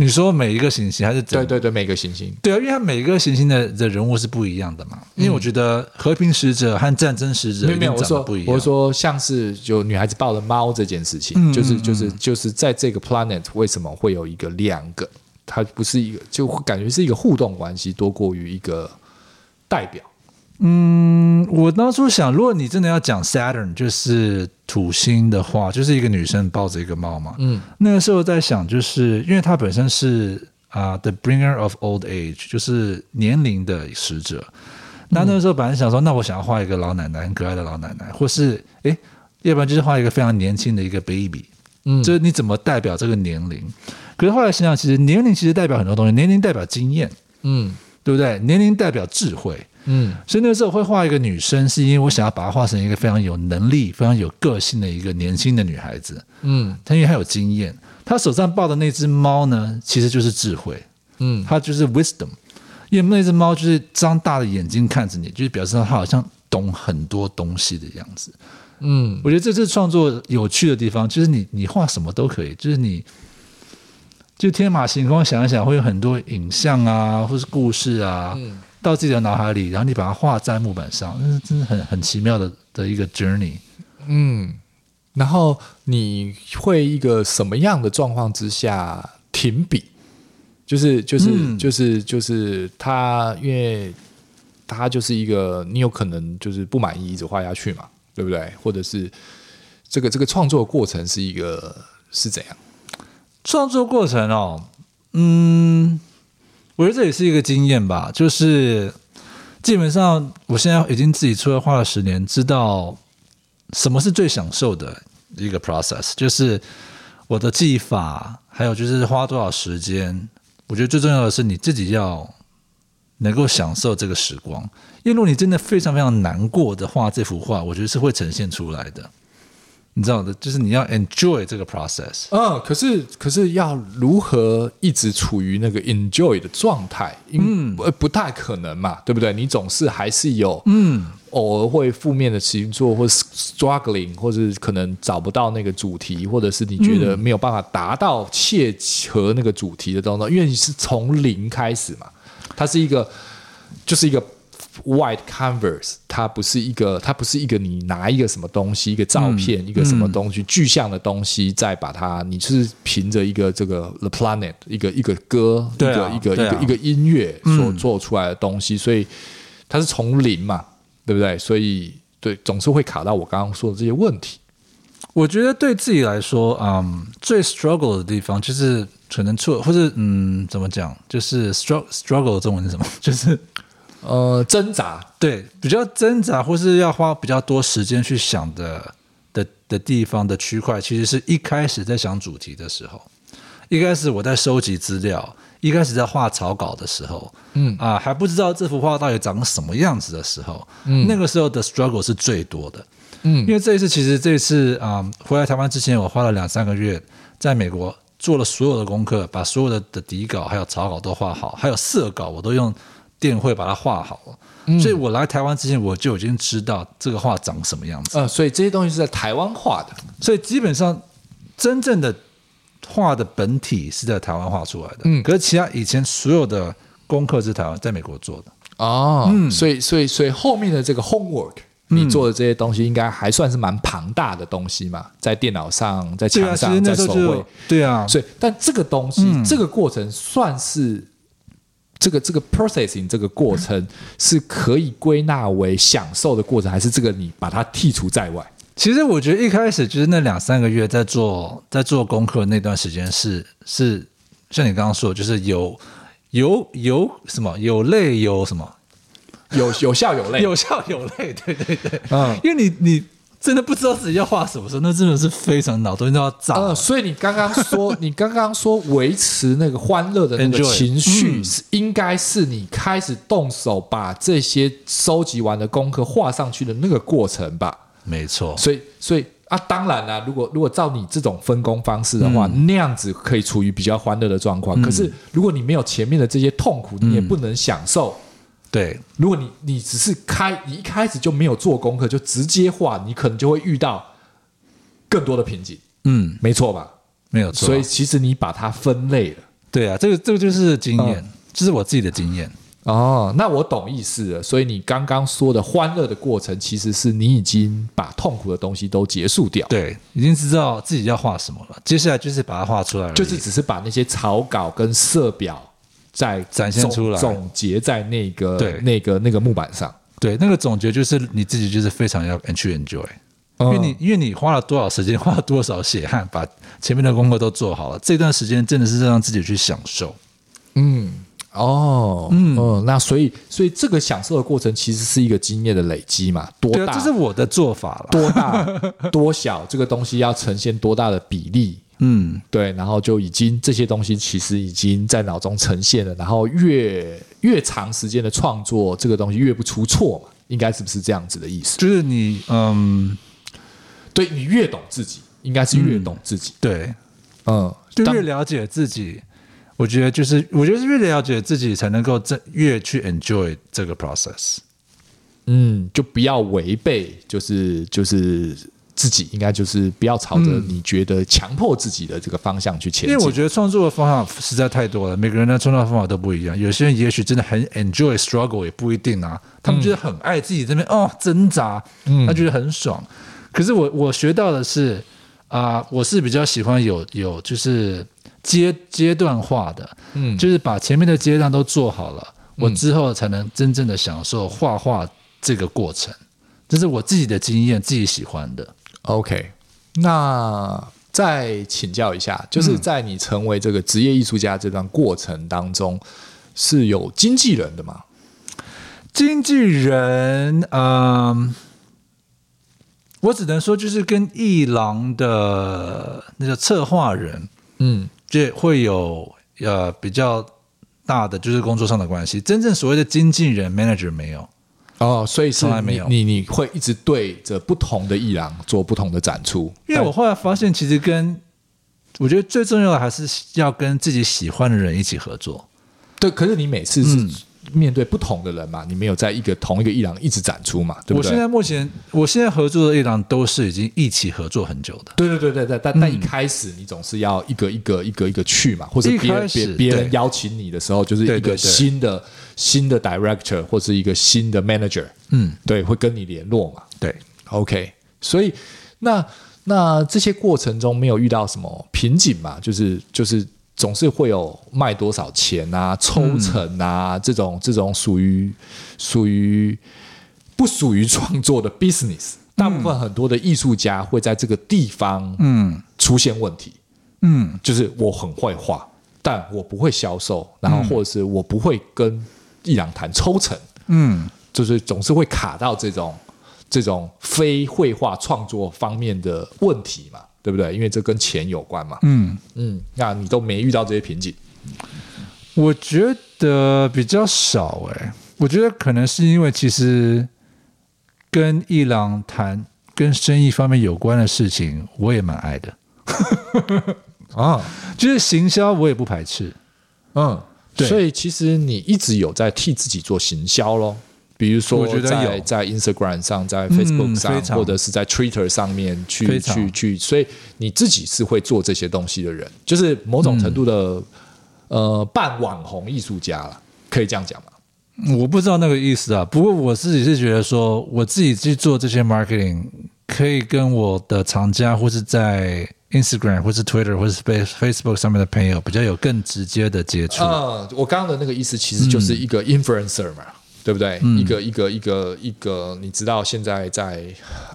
你说每一个行星还是对对对，每个行星对啊，因为它每一个行星的的人物是不一样的嘛。因为我觉得和平使者和战争使者没有我说不一样。我说，我说像是就女孩子抱了猫这件事情，嗯、就是就是就是在这个 planet 为什么会有一个两个？它不是一个，就感觉是一个互动关系多过于一个代表。嗯，我当初想，如果你真的要讲 Saturn，就是土星的话，就是一个女生抱着一个猫嘛。嗯，那个时候在想，就是因为她本身是啊、uh，The Bringer of Old Age，就是年龄的使者。那那个时候本来想说，那我想要画一个老奶奶，很可爱的老奶奶，或是诶，要不然就是画一个非常年轻的一个 baby。嗯，就是你怎么代表这个年龄？可是后来想想，其实年龄其实代表很多东西，年龄代表经验，嗯，对不对？年龄代表智慧。嗯，所以那个时候我会画一个女生，是因为我想要把她画成一个非常有能力、非常有个性的一个年轻的女孩子。嗯，她因为她有经验，她手上抱的那只猫呢，其实就是智慧。嗯，它就是 wisdom，因为那只猫就是张大的眼睛看着你，就是表示它好像懂很多东西的样子。嗯，我觉得这次创作有趣的地方，就是你你画什么都可以，就是你就天马行空想一想，会有很多影像啊，或是故事啊。嗯到自己的脑海里，然后你把它画在木板上，那是真的很很奇妙的的一个 journey。嗯，然后你会一个什么样的状况之下停笔？就是就是、嗯、就是就是他，因为他就是一个你有可能就是不满意一直画下去嘛，对不对？或者是这个这个创作过程是一个是怎样？创作过程哦，嗯。我觉得这也是一个经验吧，就是基本上我现在已经自己出来画了十年，知道什么是最享受的一个 process，就是我的技法，还有就是花多少时间。我觉得最重要的是你自己要能够享受这个时光，因为如果你真的非常非常难过的画这幅画，我觉得是会呈现出来的。你知道的，就是你要 enjoy 这个 process。嗯，可是可是要如何一直处于那个 enjoy 的状态？嗯，不不太可能嘛，对不对？你总是还是有，嗯，偶尔会负面的情做，或是 struggling，或者可能找不到那个主题，或者是你觉得没有办法达到切合那个主题的东西，因为你是从零开始嘛，它是一个，就是一个。White canvas，它不是一个，它不是一个你拿一个什么东西，一个照片，嗯、一个什么东西、嗯、具象的东西，再把它，你是凭着一个这个 The Planet，一个一个歌，一个一个、啊、一个一个音乐所做出来的东西，嗯、所以它是从零嘛，对不对？所以对，总是会卡到我刚刚说的这些问题。我觉得对自己来说，嗯，最 struggle 的地方就是可能错，或者嗯，怎么讲，就是 struggle struggle 中文是什么？就是。呃，挣扎，对，比较挣扎，或是要花比较多时间去想的的的地方的区块，其实是一开始在想主题的时候，一开始我在收集资料，一开始在画草稿的时候，嗯。啊，还不知道这幅画到底长什么样子的时候，嗯，那个时候的 struggle 是最多的，嗯，因为这一次其实这一次啊，回来台湾之前，我花了两三个月在美国做了所有的功课，把所有的的底稿还有草稿都画好，还有色稿我都用。电会把它画好了，嗯、所以我来台湾之前我就已经知道这个画长什么样子。呃，所以这些东西是在台湾画的，所以基本上真正的画的本体是在台湾画出来的。嗯，可是其他以前所有的功课是台湾在美国做的。哦，嗯，所以所以所以后面的这个 homework，你做的这些东西应该还算是蛮庞大的东西嘛，在电脑上，在墙上，啊、在手绘。对啊，所以但这个东西，嗯、这个过程算是。这个这个 processing 这个过程是可以归纳为享受的过程，还是这个你把它剔除在外？其实我觉得一开始就是那两三个月在做在做功课那段时间是是像你刚刚说的，就是有有有什么？有泪有什么？有有笑有泪有笑有泪，对对对，嗯，因为你你真的不知道自己要画什么时候，那真的是非常脑洞都要炸。呃，所以你刚刚说，你刚刚说维持那个欢乐的那个情绪，是应该是你开始动手把这些收集完的功课画上去的那个过程吧？没错。所以，所以啊，当然啦，如果如果照你这种分工方式的话，嗯、那样子可以处于比较欢乐的状况。嗯、可是，如果你没有前面的这些痛苦，你也不能享受。对，如果你你只是开，你一开始就没有做功课，就直接画，你可能就会遇到更多的瓶颈。嗯，没错吧？没有错。所以其实你把它分类了。对啊，这个这个就是经验，这、嗯、是我自己的经验。哦，那我懂意思了。所以你刚刚说的欢乐的过程，其实是你已经把痛苦的东西都结束掉。对，已经知道自己要画什么了。接下来就是把它画出来，就是只是把那些草稿跟色表。在展现出来，总结在那个对那个那个木板上。对，那个总结就是你自己就是非常要去 enjoy，因为你因为你花了多少时间，花了多少血汗，把前面的功课都做好了，这段时间真的是让自己去享受。嗯，哦，嗯，哦，那所以所以这个享受的过程其实是一个经验的累积嘛？多大？这是我的做法了。多大？多小？这个东西要呈现多大的比例？嗯，对，然后就已经这些东西其实已经在脑中呈现了，然后越越长时间的创作，这个东西越不出错嘛，应该是不是这样子的意思？就是你，嗯，对你越懂自己，应该是越懂自己，嗯、对，嗯，就越了解自己，我觉得就是，我觉得是越了解自己才能够这越去 enjoy 这个 process，嗯，就不要违背，就是就是。自己应该就是不要朝着你觉得强迫自己的这个方向去前进，因为我觉得创作的方法实在太多了，每个人的创作方法都不一样。有些人也许真的很 enjoy struggle，也不一定啊。他们觉得很爱自己这边哦挣扎，他觉得很爽。可是我我学到的是啊、呃，我是比较喜欢有有就是阶阶段化的，嗯，就是把前面的阶段都做好了，我之后才能真正的享受画画这个过程。这是我自己的经验，自己喜欢的。OK，那再请教一下，就是在你成为这个职业艺术家这段过程当中，嗯、是有经纪人的吗？经纪人，嗯、呃，我只能说就是跟艺廊的那个策划人，嗯，这会有呃比较大的就是工作上的关系。真正所谓的经纪人 manager 没有。哦，所以从来没有你，你会一直对着不同的艺廊做不同的展出。因为我后来发现，其实跟我觉得最重要的还是要跟自己喜欢的人一起合作。对，可是你每次是面对不同的人嘛，嗯、你没有在一个同一个艺廊一直展出嘛，对不对？我现在目前，我现在合作的艺廊都是已经一起合作很久的。对对对对对，但、嗯、但一开始你总是要一个一个一个一个去嘛，或者别人别别人邀请你的时候，就是一个新的。新的 director 或是一个新的 manager，嗯，对，会跟你联络嘛？对，OK。所以那那这些过程中没有遇到什么瓶颈嘛？就是就是总是会有卖多少钱啊、抽成啊、嗯、这种这种属于属于不属于创作的 business。大部分很多的艺术家会在这个地方嗯出现问题，嗯，就是我很会画，但我不会销售，然后或者是我不会跟艺廊谈抽成，嗯，就是总是会卡到这种这种非绘画创作方面的问题嘛，对不对？因为这跟钱有关嘛，嗯。嗯，那你都没遇到这些瓶颈？我觉得比较少哎、欸，我觉得可能是因为其实跟伊朗谈跟生意方面有关的事情，我也蛮爱的。啊，就是行销我也不排斥，嗯。所以其实你一直有在替自己做行销咯，比如说在在 Instagram 上，在 Facebook 上，或者是在 Twitter 上面去去去，所以你自己是会做这些东西的人，就是某种程度的呃半网红艺术家了，可以这样讲吗？我不知道那个意思啊，不过我自己是觉得说，我自己去做这些 marketing，可以跟我的厂家或是在。Instagram 或是 Twitter 或是 Facebook 上面的朋友比较有更直接的接触。嗯，我刚刚的那个意思其实就是一个 influencer 嘛，嗯、对不对？嗯、一个一个一个一个，你知道现在在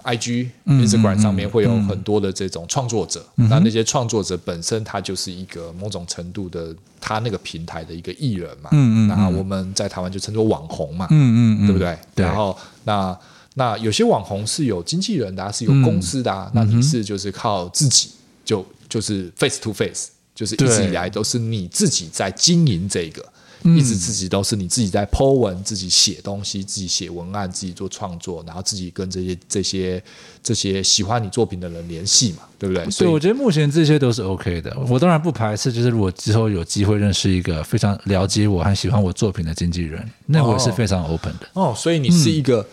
IG、嗯、Instagram 上面会有很多的这种创作者，嗯、那那些创作者本身他就是一个某种程度的他那个平台的一个艺人嘛。嗯嗯。那我们在台湾就称作网红嘛。嗯嗯，对不对？对。然后那。那有些网红是有经纪人的、啊，是有公司的、啊，嗯、那你是就是靠自己，就就是 face to face，就是一直以来都是你自己在经营这个。一直自己都是你自己在 Po 文，自己写东西，自己写文案，自己做创作，然后自己跟这些这些这些喜欢你作品的人联系嘛，对不对？所以我觉得目前这些都是 OK 的。我当然不排斥，就是如果之后有机会认识一个非常了解我还喜欢我作品的经纪人，那我是非常 open 的。哦，哦，所以你是一个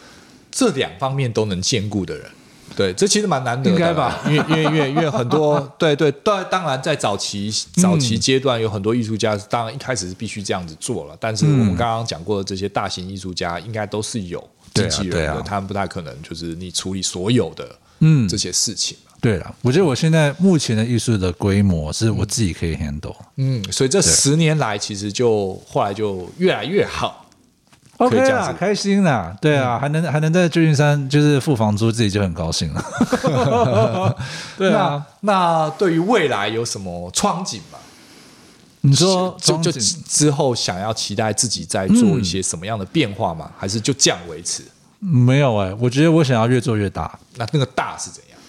这两方面都能兼顾的人。对，这其实蛮难得的，应该吧？因为因为因为因为很多 对对对，当然在早期早期阶段，有很多艺术家，当然一开始是必须这样子做了。但是我们刚刚讲过的这些大型艺术家，应该都是有经纪人的，对啊对啊，他们不太可能就是你处理所有的嗯这些事情。对了，我觉得我现在目前的艺术的规模是我自己可以 handle。嗯，所以这十年来，其实就后来就越来越好。OK 啦，开心啦，对啊，嗯、还能还能在旧金山就是付房租，自己就很高兴了。对啊，那，那对于未来有什么憧憬吗？你说就就之后想要期待自己在做一些什么样的变化吗？嗯、还是就这样维持？没有哎、欸，我觉得我想要越做越大。那那个大是怎样？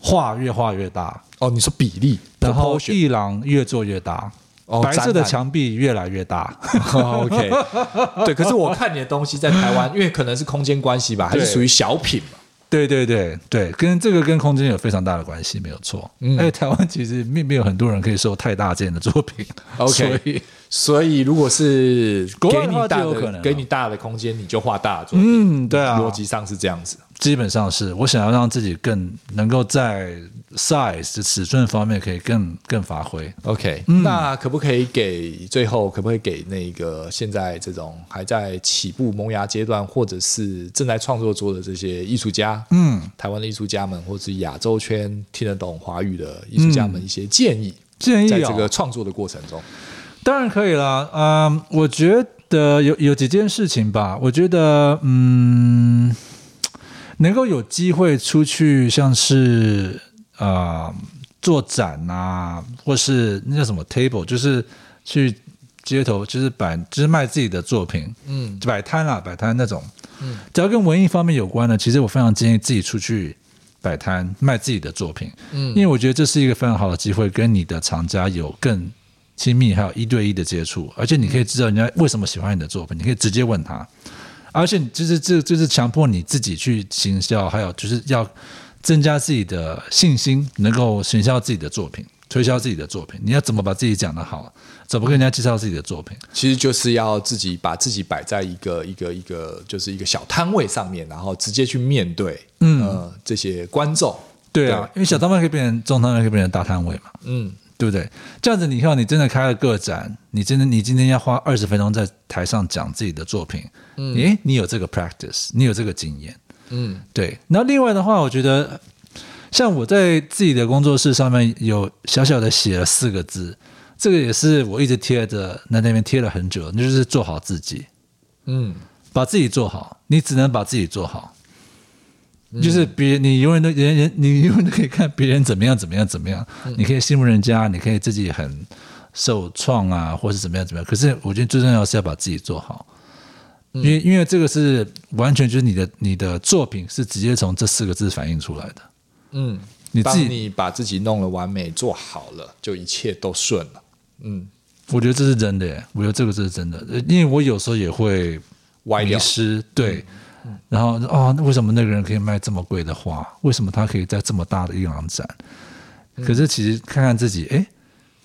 画越画越大哦？你说比例，然后艺廊越做越大。白色的墙壁越来越大。哦，OK，对。可是我看你的东西在台湾，因为可能是空间关系吧，还是属于小品嘛？对对对对，跟这个跟空间有非常大的关系，没有错。嗯，而且台湾其实并没有很多人可以收太大件的作品。OK，所以，所以如果是给你大的，给你大的空间，你就画大的作品。嗯，对啊，逻辑上是这样子。基本上是我想要让自己更能够在 size 的尺寸方面可以更更发挥。OK，、嗯、那可不可以给最后可不可以给那个现在这种还在起步萌芽阶段，或者是正在创作中的这些艺术家，嗯，台湾的艺术家们，或者是亚洲圈听得懂华语的艺术家们一些建议？建议在这个创作的过程中，当然可以了。嗯，我觉得有有几件事情吧，我觉得嗯。能够有机会出去，像是呃做展啊，或是那叫什么 table，就是去街头，就是摆，就是卖自己的作品，嗯，摆摊啊，摆摊那种，嗯，只要跟文艺方面有关的，其实我非常建议自己出去摆摊卖自己的作品，嗯，因为我觉得这是一个非常好的机会，跟你的厂家有更亲密还有一对一的接触，而且你可以知道人家为什么喜欢你的作品，你可以直接问他。而且就是这就是强迫你自己去行销，还有就是要增加自己的信心，能够行销自己的作品，推销自己的作品。你要怎么把自己讲得好？怎么跟人家介绍自己的作品？其实就是要自己把自己摆在一个一个一个就是一个小摊位上面，然后直接去面对嗯、呃、这些观众。对啊，对因为小摊位可以变成中摊位，可以变成大摊位嘛。嗯。对不对？这样子，你看，你真的开了个展，你真的，你今天要花二十分钟在台上讲自己的作品，嗯，诶，你有这个 practice，你有这个经验，嗯，对。那另外的话，我觉得，像我在自己的工作室上面有小小的写了四个字，这个也是我一直贴着，那那边贴了很久，那就是做好自己，嗯，把自己做好，你只能把自己做好。就是别人，你永远都人人，你永远都可以看别人怎么样怎么样怎么样。你可以羡慕人家，你可以自己很受创啊，或是怎么样怎么样。可是我觉得最重要是要把自己做好，因为因为这个是完全就是你的你的作品是直接从这四个字反映出来的。嗯，你自己你把自己弄了完美做好了，就一切都顺了。嗯，我觉得这是真的耶，我觉得这个是真的，因为我有时候也会迷失，对。然后哦，那为什么那个人可以卖这么贵的花？为什么他可以在这么大的艺廊展？可是其实看看自己，哎，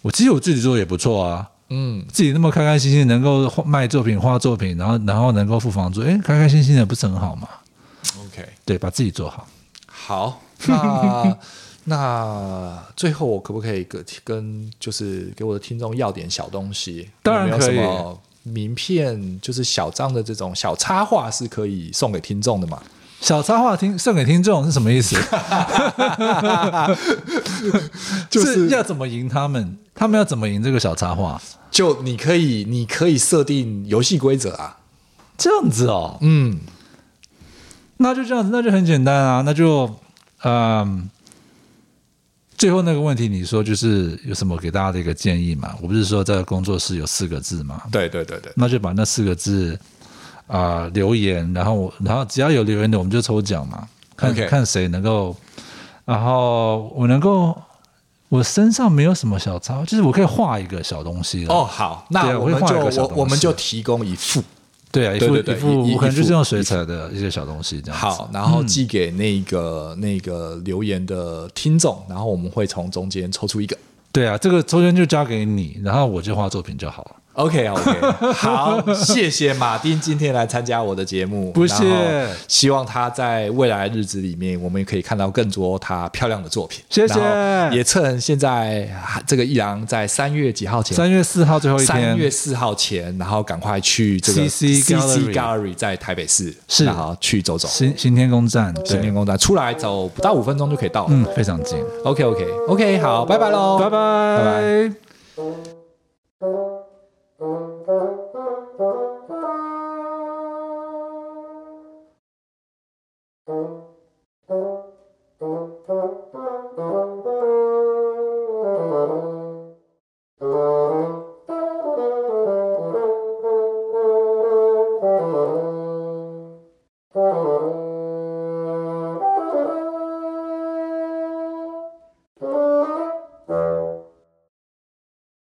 我其实我自己做的也不错啊。嗯，自己那么开开心心能够卖作品、画作品，然后然后能够付房租，哎，开开心心的不是很好吗？OK，对，把自己做好。好，那 那最后我可不可以跟跟就是给我的听众要点小东西？当然可以。名片就是小张的这种小插画是可以送给听众的嘛？小插画听送给听众是什么意思？就是要怎么赢他们？他们要怎么赢这个小插画？就你可以，你可以设定游戏规则啊，这样子哦，嗯，那就这样子，那就很简单啊，那就嗯。最后那个问题，你说就是有什么给大家的一个建议嘛？我不是说在工作室有四个字嘛？对对对对，那就把那四个字啊、呃、留言，然后我然后只要有留言的我们就抽奖嘛，看.看谁能够，然后我能够，我身上没有什么小抄，就是我可以画一个小东西哦。好，那我们就我我，我们就提供一副。对啊，一副对我可能就是用水彩的一些小东西这样。好，然后寄给那个、嗯、那个留言的听众，然后我们会从中间抽出一个。对啊，这个抽签就交给你，然后我就画作品就好了。OK OK，好，谢谢马丁今天来参加我的节目，不谢。希望他在未来日子里面，我们也可以看到更多他漂亮的作品。谢谢。也趁现在这个艺廊在三月几号前？三月四号最后一天。三月四号前，然后赶快去这个 CC Gallery, CC Gallery 在台北市，是，然后去走走。新新天宫站，新天宫站出来走不到五分钟就可以到了，嗯，非常近。OK OK OK，好，拜拜喽，拜拜拜拜。